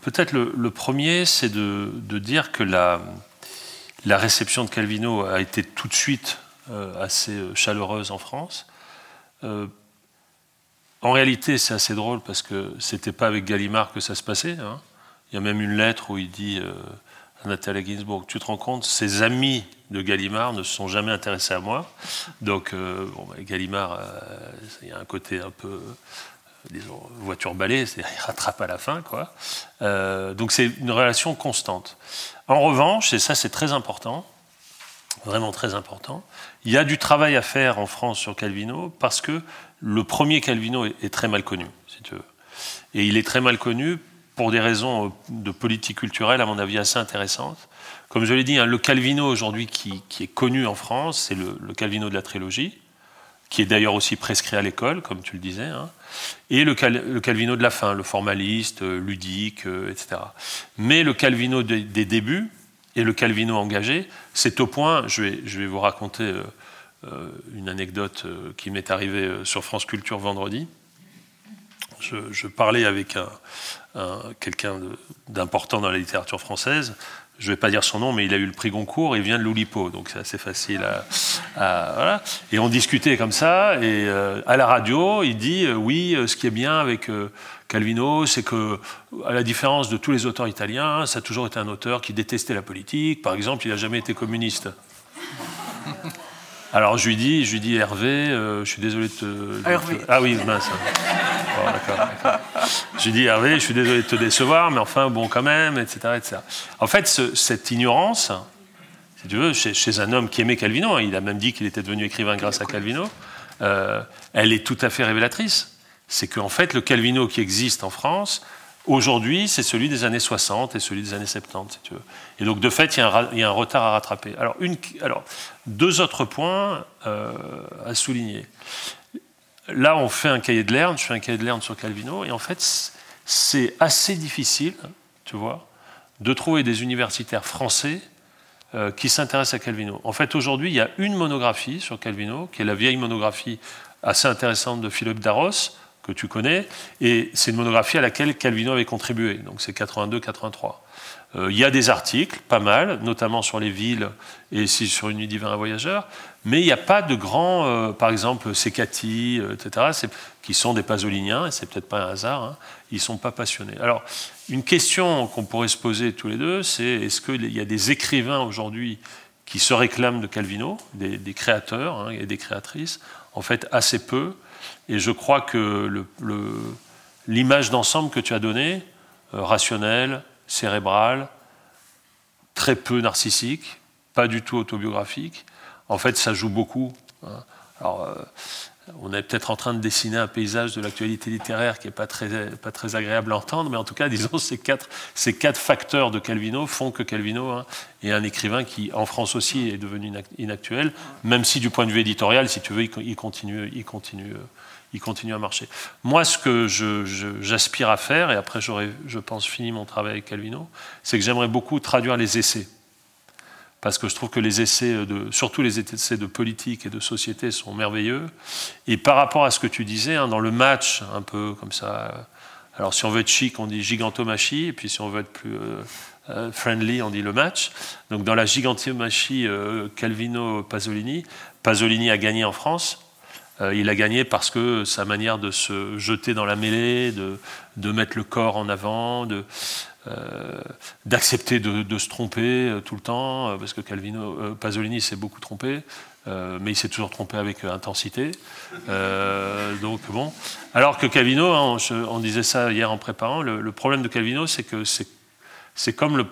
Peut-être le, premier, c'est de, dire que la, réception de Calvino a été tout de suite euh, assez euh, chaleureuse en France. Euh, en réalité, c'est assez drôle parce que c'était pas avec Gallimard que ça se passait. Hein. Il y a même une lettre où il dit à Nathalie Ginsburg Tu te rends compte, ses amis de Gallimard ne se sont jamais intéressés à moi. Donc, bah, Gallimard, il y a un côté un peu disons, voiture balai, c'est-à-dire il rattrape à la fin. Quoi. Euh, donc c'est une relation constante. En revanche, et ça c'est très important, vraiment très important, il y a du travail à faire en France sur Calvino parce que le premier Calvino est, très mal connu, si tu veux. Et il est très mal connu pour des raisons euh, de politique culturelle, à mon avis, assez intéressantes. Comme je l'ai dit, hein, le Calvino aujourd'hui qui, est connu en France, c'est le Calvino de la trilogie, qui est d'ailleurs aussi prescrit à l'école, comme tu le disais. Hein et le, Calvino de la fin, le formaliste, euh, ludique, euh, etc. Mais le Calvino des, débuts et le Calvino engagé, c'est au point, je vais, vous raconter euh, une anecdote qui m'est arrivée sur France Culture vendredi. Je, parlais avec quelqu'un d'important dans la littérature française, je ne vais pas dire son nom, mais il a eu le prix Goncourt et il vient de l'Oulipo, donc c'est assez facile à, voilà. Et on discutait comme ça, et euh, à la radio, il dit euh, oui, euh, ce qui est bien avec Calvino, c'est que, à la différence de tous les auteurs italiens, ça a toujours été un auteur qui détestait la politique. Par exemple, il n'a jamais été communiste. Alors je lui dis, je lui dis Hervé, je suis désolé de te. Hervé. Ah oui, mince. J'ai dit, Hervé, je suis désolé de te décevoir, mais enfin, bon, quand même, etc. etc. En fait, cette ignorance, si tu veux, chez, un homme qui aimait Calvino, hein, il a même dit qu'il était devenu écrivain grâce à Calvino, euh, elle est tout à fait révélatrice. C'est qu'en fait, le Calvino qui existe en France, aujourd'hui, c'est celui des années 60 et celui des années 70, si tu veux. Et donc, de fait, il y a un, retard à rattraper. Alors, deux autres points euh, à souligner. Là, on fait un cahier de Lerne, je fais un cahier de Lerne sur Calvino, et en fait, c'est assez difficile, tu vois, de trouver des universitaires français euh, qui s'intéressent à Calvino. En fait, aujourd'hui, il y a une monographie sur Calvino, qui est la vieille monographie assez intéressante de Philippe Darros, que tu connais, et c'est une monographie à laquelle Calvino avait contribué, donc c'est 82-83. Euh, il y a des articles, pas mal, notamment sur les villes et sur une nuit divin à voyageurs, mais il n'y a pas de grands, euh, par exemple, Secati, euh, etc., qui sont des pasoliniens, et c'est peut-être pas un hasard, hein, ils ne sont pas passionnés. Alors, une question qu'on pourrait se poser tous les deux, c'est est-ce qu'il y a des écrivains aujourd'hui qui se réclament de Calvino, des, créateurs hein, et des créatrices? En fait, assez peu. Et je crois que l'image d'ensemble que tu as donnée, rationnelle, cérébrale, très peu narcissique, pas du tout autobiographique. En fait, ça joue beaucoup. Hein. Alors, euh, on est peut-être en train de dessiner un paysage de l'actualité littéraire qui n'est pas très, pas très agréable à entendre, mais en tout cas, (laughs) disons, ces quatre, ces quatre facteurs de Calvino font que Calvino hein, est un écrivain qui, en France aussi, est devenu inactuel, même si du point de vue éditorial, si tu veux, il continue, il continue, euh, il continue à marcher. Moi, ce que j'aspire à faire, et après j'aurai, je pense, fini mon travail avec Calvino, c'est que j'aimerais beaucoup traduire les essais. Parce que je trouve que les essais, de, surtout les essais de politique et de société, sont merveilleux. Et par rapport à ce que tu disais, hein, dans le match, un peu comme ça, alors si on veut être chic, on dit gigantomachie, et puis si on veut être plus euh, euh, friendly, on dit le match. Donc dans la gigantomachie euh, Calvino-Pasolini, Pasolini a gagné en France, il a gagné parce que sa manière de se jeter dans la mêlée, de, mettre le corps en avant, euh, d'accepter de, se tromper euh, tout le temps, parce que Calvino, Pasolini s'est beaucoup trompé, mais il s'est toujours trompé avec intensité. donc bon. Alors que Calvino, hein, on, disait ça hier en préparant, le, problème de Calvino, c'est que c'est comme le,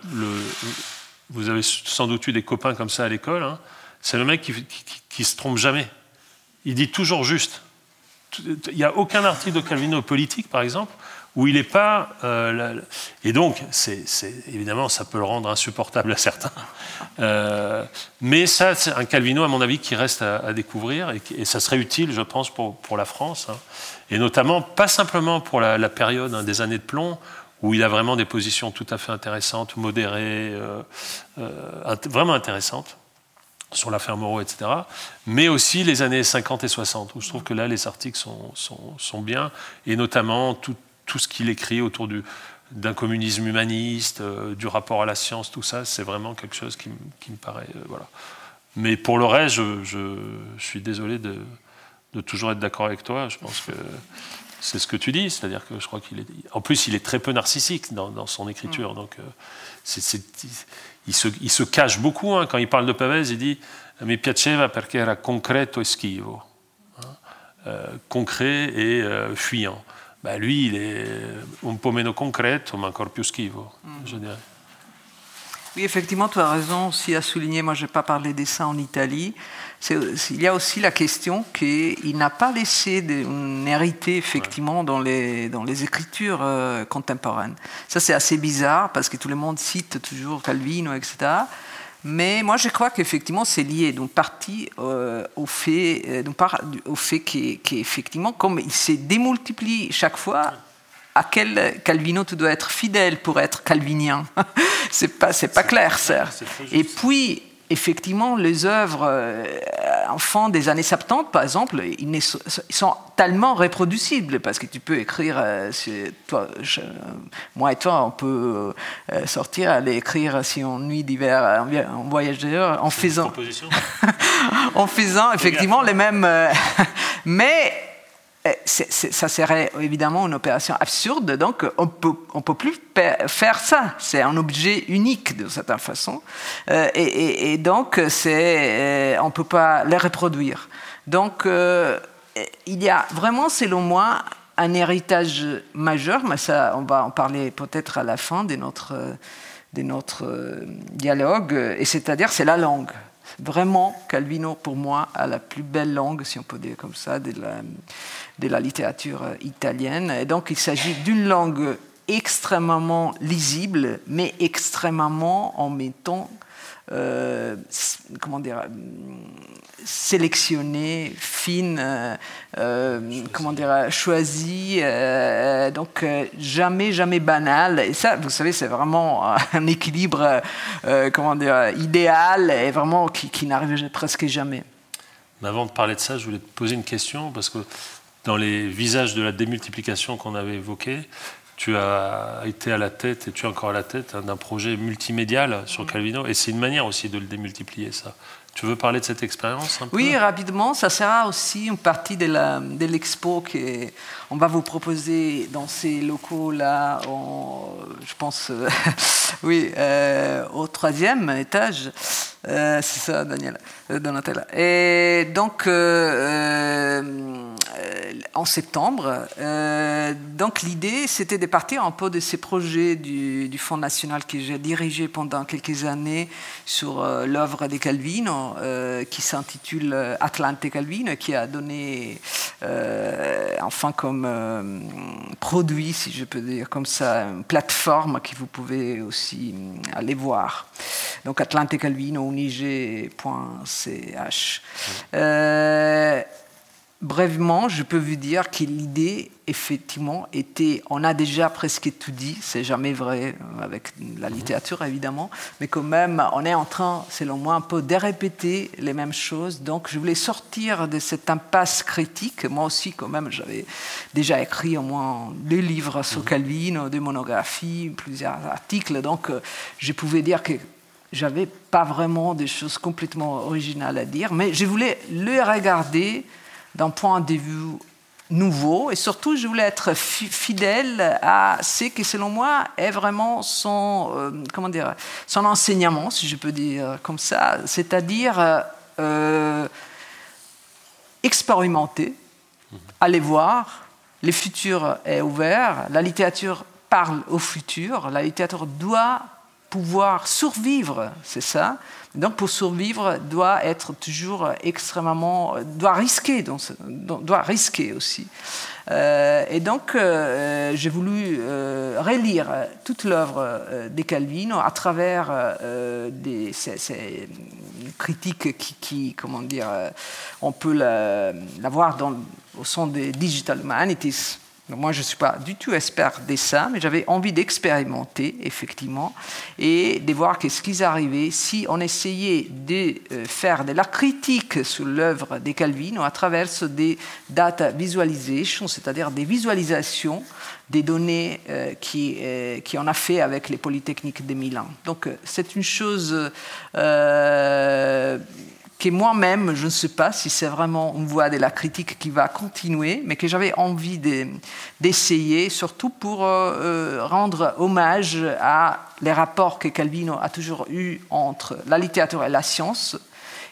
Vous avez sans doute eu des copains comme ça à l'école. Hein. c'est le mec qui, qui, qui se trompe jamais il dit toujours juste. Il n'y a aucun article de Calvino politique, par exemple, où il n'est pas. Euh, et donc, c'est, évidemment, ça peut le rendre insupportable à certains. Euh, mais ça, c'est un Calvino, à mon avis, qui reste à, découvrir et, ça serait utile, je pense, pour, pour la France. Hein. Et notamment, pas simplement pour la, période hein, des années de plomb, où il a vraiment des positions tout à fait intéressantes, modérées, euh, vraiment intéressantes sur l'affaire Moreau, etc. Mais aussi les années 50 et 60, où je trouve que là, les articles sont, sont, bien, et notamment tout, tout ce qu'il écrit autour du, d'un communisme humaniste, euh, du rapport à la science, tout ça, c'est vraiment quelque chose qui, qui me paraît... Euh, voilà. Mais pour le reste, je, je, suis désolé de, de toujours être d'accord avec toi. Je pense que c'est ce que tu dis, c'est-à-dire que je crois qu'il est... En plus, il est très peu narcissique dans, dans son écriture, mm. donc euh, c'est, il se, cache beaucoup. Hein. Quand il parle de Pavese, il dit Mi piaceva perché era concreto e schivo. Hein. Concret et fuyant. Lui, il est un peu meno concreto, mais encore plus schivo, je dirais. Oui, effectivement, tu as raison aussi à souligner, moi je n'ai pas parlé des ça en Italie, il y a aussi la question qu'il n'a pas laissé une hérité effectivement dans les, dans les écritures euh, contemporaines. Ça c'est assez bizarre parce que tout le monde cite toujours Calvino, etc. Mais moi je crois qu'effectivement c'est lié d'une partie euh, au fait, euh, au fait qu'effectivement, comme il s'est démultiplié chaque fois, à quel Calvino tu dois être fidèle pour être calvinien (laughs) C'est pas, c'est pas clair, ça. Et puis, effectivement, les œuvres euh, enfants des années 70, par exemple, ils, sont tellement reproducibles parce que tu peux écrire, euh, toi, moi et toi, on peut euh, sortir, aller écrire si on nuit d'hiver en voyageur, (laughs) en faisant, en faisant effectivement les mêmes, (laughs) mais eh, ça serait évidemment une opération absurde, donc on ne peut plus faire ça. C'est un objet unique de certaine façon, euh, et, donc euh, on ne peut pas les reproduire. Donc euh, il y a vraiment, selon moi, un héritage majeur, mais ça, on va en parler peut-être à la fin de notre, dialogue, et c'est-à-dire c'est la langue. Vraiment, Calvino, pour moi, a la plus belle langue, si on peut dire comme ça, de la, de la littérature italienne. Et donc, il s'agit d'une langue extrêmement lisible, mais extrêmement en mettant euh, comment dire, sélectionnée, fine, euh, euh, comment dire, choisie, donc jamais, jamais banal. Et ça, vous savez, c'est vraiment (laughs) un équilibre, comment dire, idéal et vraiment qui, qui n'arrive presque jamais. Mais avant de parler de ça, je voulais te poser une question parce que dans les visages de la démultiplication qu'on avait évoqués, tu as été à la tête et tu es encore à la tête hein, d'un projet multimédial sur Calvino. Et c'est une manière aussi de le démultiplier, ça. Tu veux parler de cette expérience Oui, rapidement. Ça sera aussi une partie de l'expo de qu'on va vous proposer dans ces locaux-là, je pense, (laughs) oui, euh, au troisième étage. Euh, c'est ça, Daniel, Donatella. Et donc, en septembre. Euh, donc l'idée, c'était de partir un peu de ces projets du, Fonds national que j'ai dirigé pendant quelques années sur euh, l'œuvre de Calvino, euh, qui s'intitule Atlante Calvino, qui a donné, enfin comme produit, si je peux dire comme ça, une plateforme que vous pouvez aussi aller voir. Donc Atlante Calvino, unig.ch. Brèvement, je peux vous dire que l'idée, effectivement, était, on a déjà presque tout dit, c'est jamais vrai euh, avec la littérature évidemment, mais quand même, on est en train, selon moi, un peu de répéter les mêmes choses. Donc, je voulais sortir de cette impasse critique. Moi aussi, quand même, j'avais déjà écrit au moins deux livres sur mhm. Calvin, deux monographies, plusieurs articles. Donc, euh, je pouvais dire que j'avais pas vraiment des choses complètement originales à dire, mais je voulais le regarder d'un point de vue nouveau et surtout je voulais être fidèle à ce qui selon moi est vraiment son euh, comment dire son enseignement si je peux dire comme ça c'est-à-dire euh, expérimenter aller voir le futur est ouvert la littérature parle au futur la littérature doit pouvoir survivre c'est ça donc pour survivre, doit être toujours extrêmement, doit risquer, doit risquer aussi. Euh, et donc euh, j'ai voulu euh, relire toute l'œuvre de Calvino à travers des, ces, critiques qui, comment dire, on peut la, voir au son des Digital Humanities moi, je ne suis pas du tout expert de ça, mais j'avais envie d'expérimenter, effectivement, et de voir qu'est-ce qui arrivait si on essayait de euh, faire de la critique sur l'œuvre de Calvino à travers des data visualizations, c'est-à-dire des visualisations des données euh, qui, euh, qui a fait avec les Polytechniques de Milan. Donc, c'est une chose que moi-même, je ne sais pas si c'est vraiment une voie de la critique qui va continuer, mais que j'avais envie d'essayer, surtout pour euh, euh, rendre hommage à les rapports que Calvino a toujours eus entre la littérature et la science,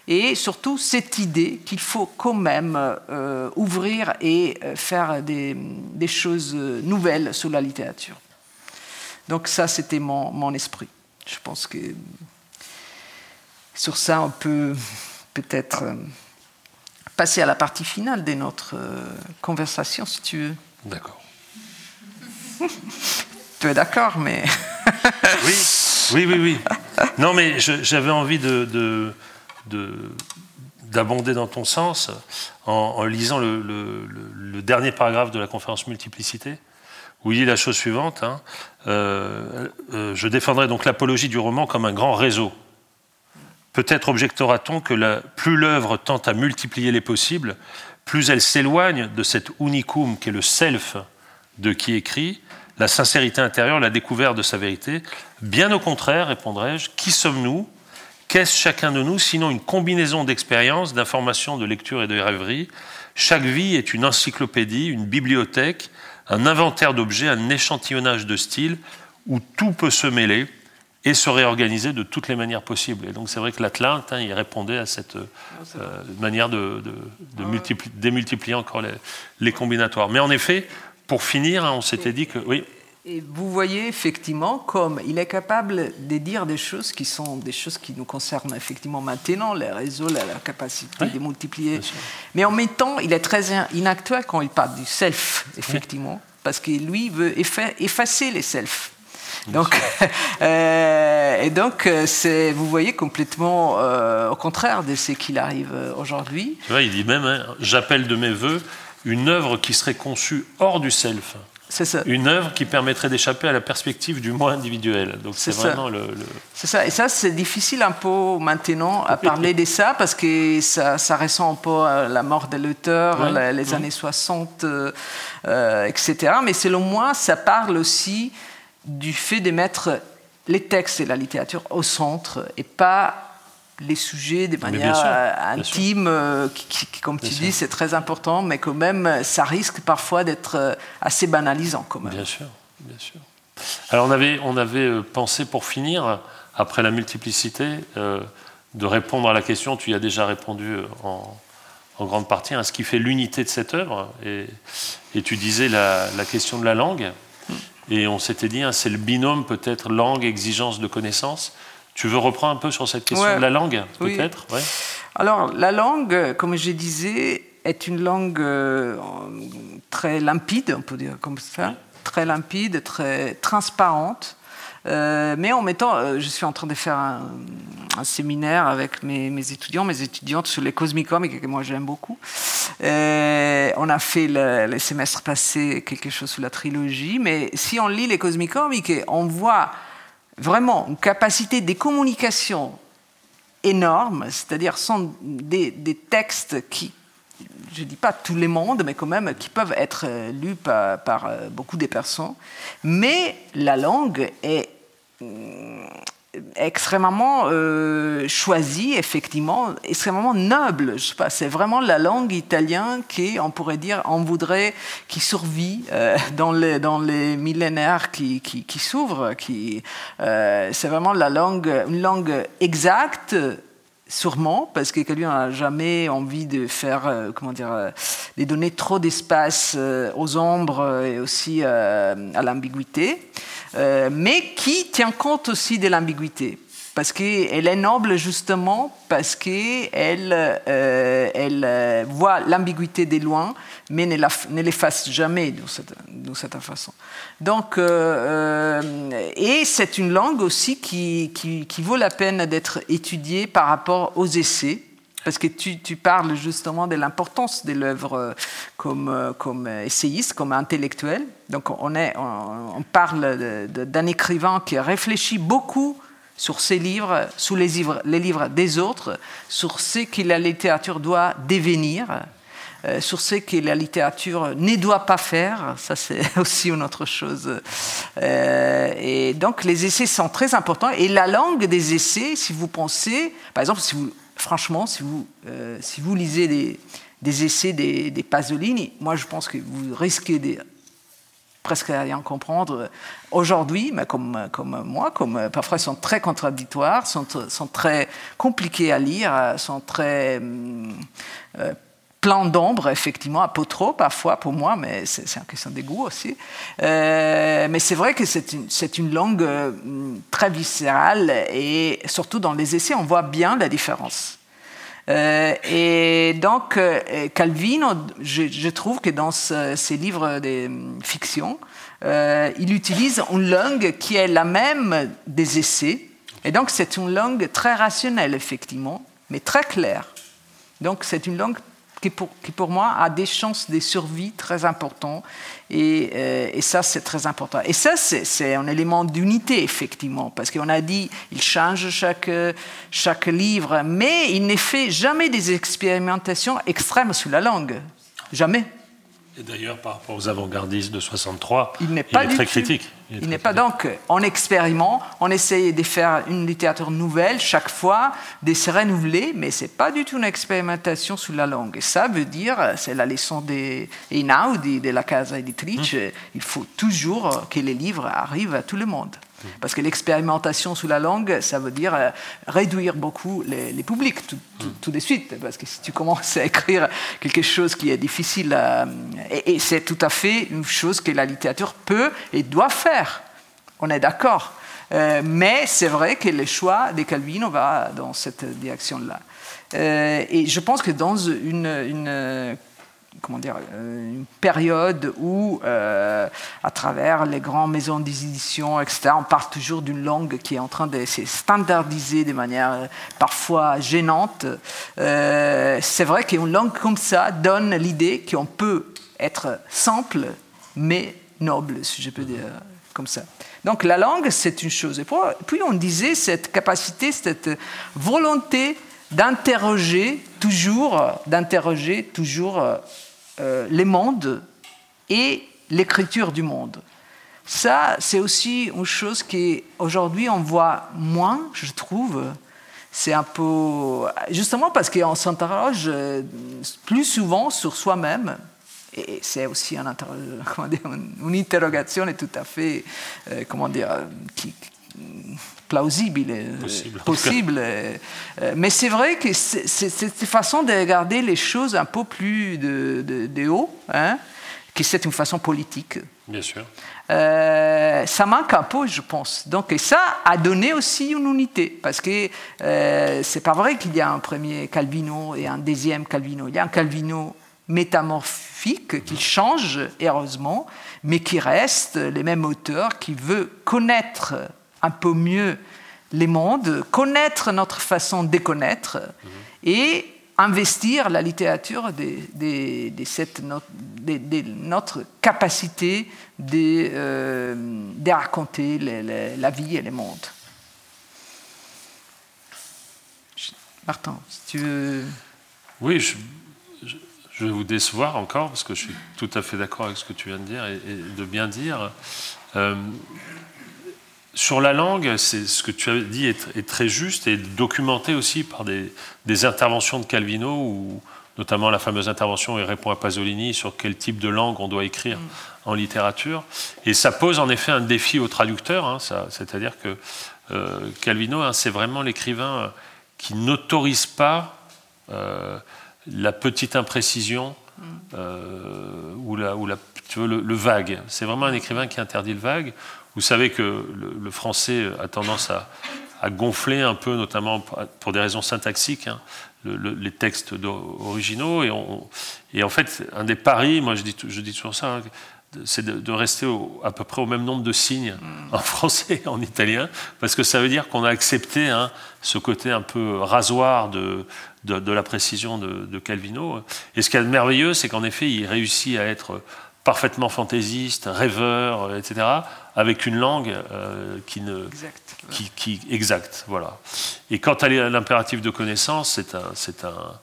et surtout cette idée qu'il faut quand même euh, ouvrir et faire des, choses nouvelles sur la littérature. Donc ça, c'était mon, mon esprit. Je pense que sur ça, on peut peut-être euh, passer à la partie finale de notre euh, conversation, si tu veux. D'accord. (laughs) tu es d'accord, mais... oui, oui, oui, oui. Non, mais j'avais envie de, d'abonder dans ton sens en, lisant le, dernier paragraphe de la conférence Multiplicité, où il dit la chose suivante hein. euh, Je défendrai donc l'apologie du roman comme un grand réseau Peut-être objectera-t-on que plus l'œuvre tente à multiplier les possibles, plus elle s'éloigne de cet unicum qu'est le self de qui écrit, la sincérité intérieure, la découverte de sa vérité. Bien au contraire, répondrai-je, qui sommes-nous? Qu'est-ce chacun de nous sinon une combinaison d'expériences, d'informations, de lectures et de rêveries? Chaque vie est une encyclopédie, une bibliothèque, un inventaire d'objets, un échantillonnage de styles où tout peut se mêler et se réorganiser de toutes les manières possibles. Et donc c'est vrai que l'Atlante, hein, il répondait à cette ah, euh, manière de, de, démultiplier encore les, les, combinatoires. Mais en effet, pour finir, on s'était dit que oui. Et vous voyez effectivement comme il est capable de dire des choses qui sont des choses qui nous concernent effectivement maintenant, les réseaux, la, capacité de multiplier. Mais en même temps, il est très inactuel quand il parle du self, effectivement, parce que lui veut effacer les selfs. Donc, (laughs) euh, et donc, euh, c'est, vous voyez complètement euh, au contraire de ce qu'il arrive aujourd'hui. Il dit même, hein, j'appelle de mes voeux une œuvre qui serait conçue hors du self. C'est ça. Une œuvre qui permettrait d'échapper à la perspective du moi individuel. Donc c'est, vraiment le, C'est ça. Et ça, c'est difficile un peu maintenant à parler de ça parce que ça, ça ressent un peu à la mort de l'auteur, les années 60, etc. Mais selon moi, ça parle aussi du fait de mettre les textes et la littérature au centre et pas les sujets de manière euh, intime, euh, qui, comme tu dis, c'est très important, mais quand même, ça risque parfois d'être euh, assez banalisant. Quand même. Bien sûr, bien sûr. Alors on avait, on avait pensé pour finir, après la multiplicité, de répondre à la question, tu y as déjà répondu en, grande partie, à ce qui fait l'unité de cette œuvre, et, et tu disais la, la question de la langue. Et on s'était dit, hein, c'est le binôme peut-être langue, exigence de connaissance. Tu veux reprendre un peu sur cette question de la langue, peut-être? Alors, la langue, comme je disais, est une langue euh, très limpide, on peut dire comme ça, très limpide, très transparente. Euh, mais en mettant, euh, je suis en train de faire un, séminaire avec mes, étudiants, mes étudiantes sur les cosmicums, que moi j'aime beaucoup. Euh, on a fait le, semestre passé quelque chose sur la trilogie, mais si on lit les cosmicums, on voit vraiment une capacité de communication énorme, c'est-à-dire sont des, textes qui, je ne dis pas tous les mondes, mais quand même qui peuvent être lus par, par beaucoup de personnes. Mais la langue est extrêmement euh, choisi, effectivement, extrêmement noble. Je sais pas, c'est vraiment la langue italienne qui, on pourrait dire, on voudrait, qui survit euh, dans, les, dans les millénaires qui, qui, s'ouvrent. Qui, euh, c'est vraiment la langue, une langue exacte, sûrement, parce que quelqu'un n'a jamais envie de faire, euh, comment dire, de donner trop d'espace aux ombres et aussi à l'ambiguïté. Euh, mais qui tient compte aussi de l'ambiguïté. Parce qu'elle est noble justement parce qu'elle euh, elle, euh, voit l'ambiguïté des loin, mais ne l'efface jamais de cette, cette, façon. Donc, et c'est une langue aussi qui, qui, vaut la peine d'être étudiée par rapport aux essais parce que tu, tu parles justement de l'importance de l'œuvre euh, comme, euh, comme essayiste, comme intellectuel. Donc on, est, on, parle d'un écrivain qui réfléchit beaucoup sur ses livres, sur les livres, des autres, sur ce que la littérature doit devenir, euh, sur ce que la littérature ne doit pas faire. Ça, c'est (laughs) aussi une autre chose. et donc, les essais sont très importants. Et la langue des essais, si vous pensez, par exemple, si vous franchement, si vous, euh, si vous lisez des, des essais des, des, Pasolini, moi je pense que vous risquez de presque rien comprendre aujourd'hui, mais comme, comme moi, comme parfois sont très contradictoires, sont, sont très compliqués à lire, sont très euh, plein d'ombre, effectivement, un peu trop parfois pour moi, mais c'est une question de goût aussi. Euh, mais c'est vrai que c'est une, une, langue euh, très viscérale et surtout dans les essais, on voit bien la différence. Euh, et donc, Calvino, je, trouve que dans ses livres de fiction, il utilise une langue qui est la même des essais. Et donc, c'est une langue très rationnelle, effectivement, mais très claire. Donc, c'est une langue qui pour, moi a des chances de survie très importants. Et, euh, et ça, c'est très important. Et ça, c'est un élément d'unité, effectivement, parce qu'on a dit, il change chaque, chaque livre, mais il ne fait jamais des expérimentations extrêmes sur la langue. Jamais. Et d'ailleurs, par rapport aux avant-gardistes de 63, il n'est pas très critique. Il n'est pas donc, on expérimente, on essaye de faire une littérature nouvelle chaque fois, de se renouveler, mais ce n'est pas du tout une expérimentation sur la langue. Et ça veut dire, c'est la leçon de Einaudi, de la Casa Editrice, hum. il faut toujours que les livres arrivent à tout le monde. Parce que l'expérimentation sous la langue, ça veut dire euh, réduire beaucoup les, publics tout, tout, de suite. Parce que si tu commences à écrire quelque chose qui est difficile, et, c'est tout à fait une chose que la littérature peut et doit faire. On est d'accord. Euh, mais c'est vrai que le choix de Calvino va dans cette direction-là. Euh, et je pense que dans une, une comment dire, euh, une période où, euh, à travers les grandes maisons d'édition, etc., on parle toujours d'une langue qui est en train de se standardiser de manière euh, parfois gênante. c'est vrai qu'une langue comme ça donne l'idée qu'on peut être simple, mais noble, si je peux dire comme ça. Donc la langue, c'est une chose. Et puis on disait cette capacité, cette volonté d'interroger toujours, d'interroger toujours euh, les mondes et l'écriture du monde. Ça, c'est aussi une chose qu'aujourd'hui on voit moins, je trouve. C'est un peu. Justement parce qu'on s'interroge euh, plus souvent sur soi-même. Et c'est aussi un, (laughs) une interrogation tout à fait, euh, comment dire, qui, plausible, possible. possible. Euh, mais c'est vrai que c'est cette façon de regarder les choses un peu plus de, de, haut, hein, que c'est une façon politique. Bien sûr. Euh, ça manque un peu, je pense. Donc, et ça a donné aussi une unité, parce que euh, c'est pas vrai qu'il y a un premier Calvino et un deuxième Calvino. Il y a un Calvino métamorphique qui change, heureusement, mais qui reste les mêmes auteurs, qui veut connaître un peu mieux les mondes, connaître notre façon de connaître mhm. et investir la littérature de, cette, notre capacité de, euh, raconter la vie et les mondes. Martin, si tu veux... Oui, je, vais vous décevoir encore parce que je suis tout à fait d'accord avec ce que tu viens de dire et, de bien dire. Euh, sur la langue, c'est ce que tu as dit est, très juste et documenté aussi par des, interventions de Calvino, ou notamment la fameuse intervention il répond à Pasolini sur quel type de langue on doit écrire mm. en littérature. Et ça pose en effet un défi aux traducteurs, hein, c'est-à-dire que euh, Calvino, hein, c'est vraiment l'écrivain euh, qui n'autorise pas euh, la petite imprécision mm. ou, la, ou la, tu veux, le vague. C'est vraiment un écrivain qui interdit le vague vous savez que le, français a tendance à, gonfler un peu, notamment pour des raisons syntaxiques, hein, les textes originaux. Et, et, en fait, un des paris, moi je dis, je dis toujours ça, hein, c'est de, rester à peu près au même nombre de signes en français et en italien, parce que ça veut dire qu'on a accepté hein, ce côté un peu rasoir de, de, la précision de, Calvino. Et ce qui est merveilleux, c'est qu'en effet, il réussit à être parfaitement fantaisiste, rêveur, etc., avec une langue euh, qui ne. Exact. Qui, qui, exact, voilà. Et quant à l'impératif de connaissance, c'est un. C'est un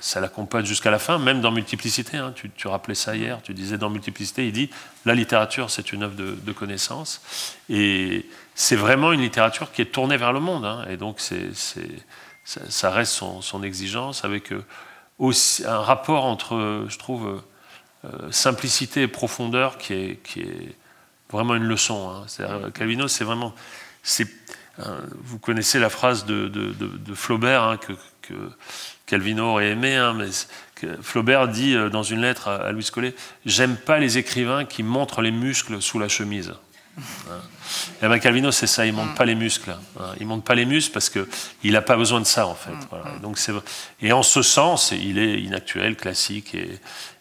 ça, l'accompagne jusqu'à la fin, même dans Multiplicité. Hein, tu, tu, rappelais ça hier, tu disais dans Multiplicité, il dit la littérature, c'est une œuvre de, de connaissance. Et c'est vraiment une littérature qui est tournée vers le monde. Hein, et donc, c'est, ça, ça, reste son, son, exigence avec euh, aussi un rapport entre, je trouve, euh, simplicité et profondeur qui est, qui est vraiment une leçon. Hein. Calvino, c'est vraiment. vous connaissez la phrase de, de, Flaubert hein, que, que, Calvino aurait aimé, hein, mais Flaubert dit euh, dans une lettre à, Louis Collet J'aime pas les écrivains qui montrent les muscles sous la chemise. (laughs) Et ben Calvino, c'est ça, il montre pas les muscles. Il montre pas les muscles parce qu'il n'a pas besoin de ça, en fait. Donc et en ce sens, il est inactuel, classique et,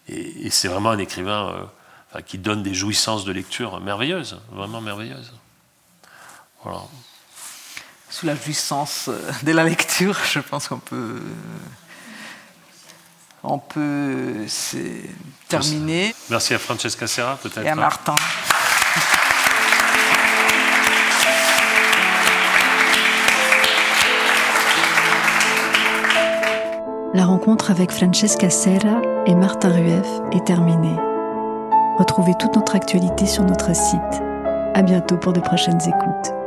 et, c'est vraiment un écrivain euh, qui donne des jouissances de lecture merveilleuses, vraiment merveilleuses. Voilà. Sous la jouissance euh, de la lecture, je pense qu'on peut, on peut terminer. Merci à Francesca Serra, peut-être. Et à Martin. La rencontre avec Francesca Serra et Martin Rueff est terminée. Retrouvez toute notre actualité sur notre site. À bientôt pour de prochaines écoutes.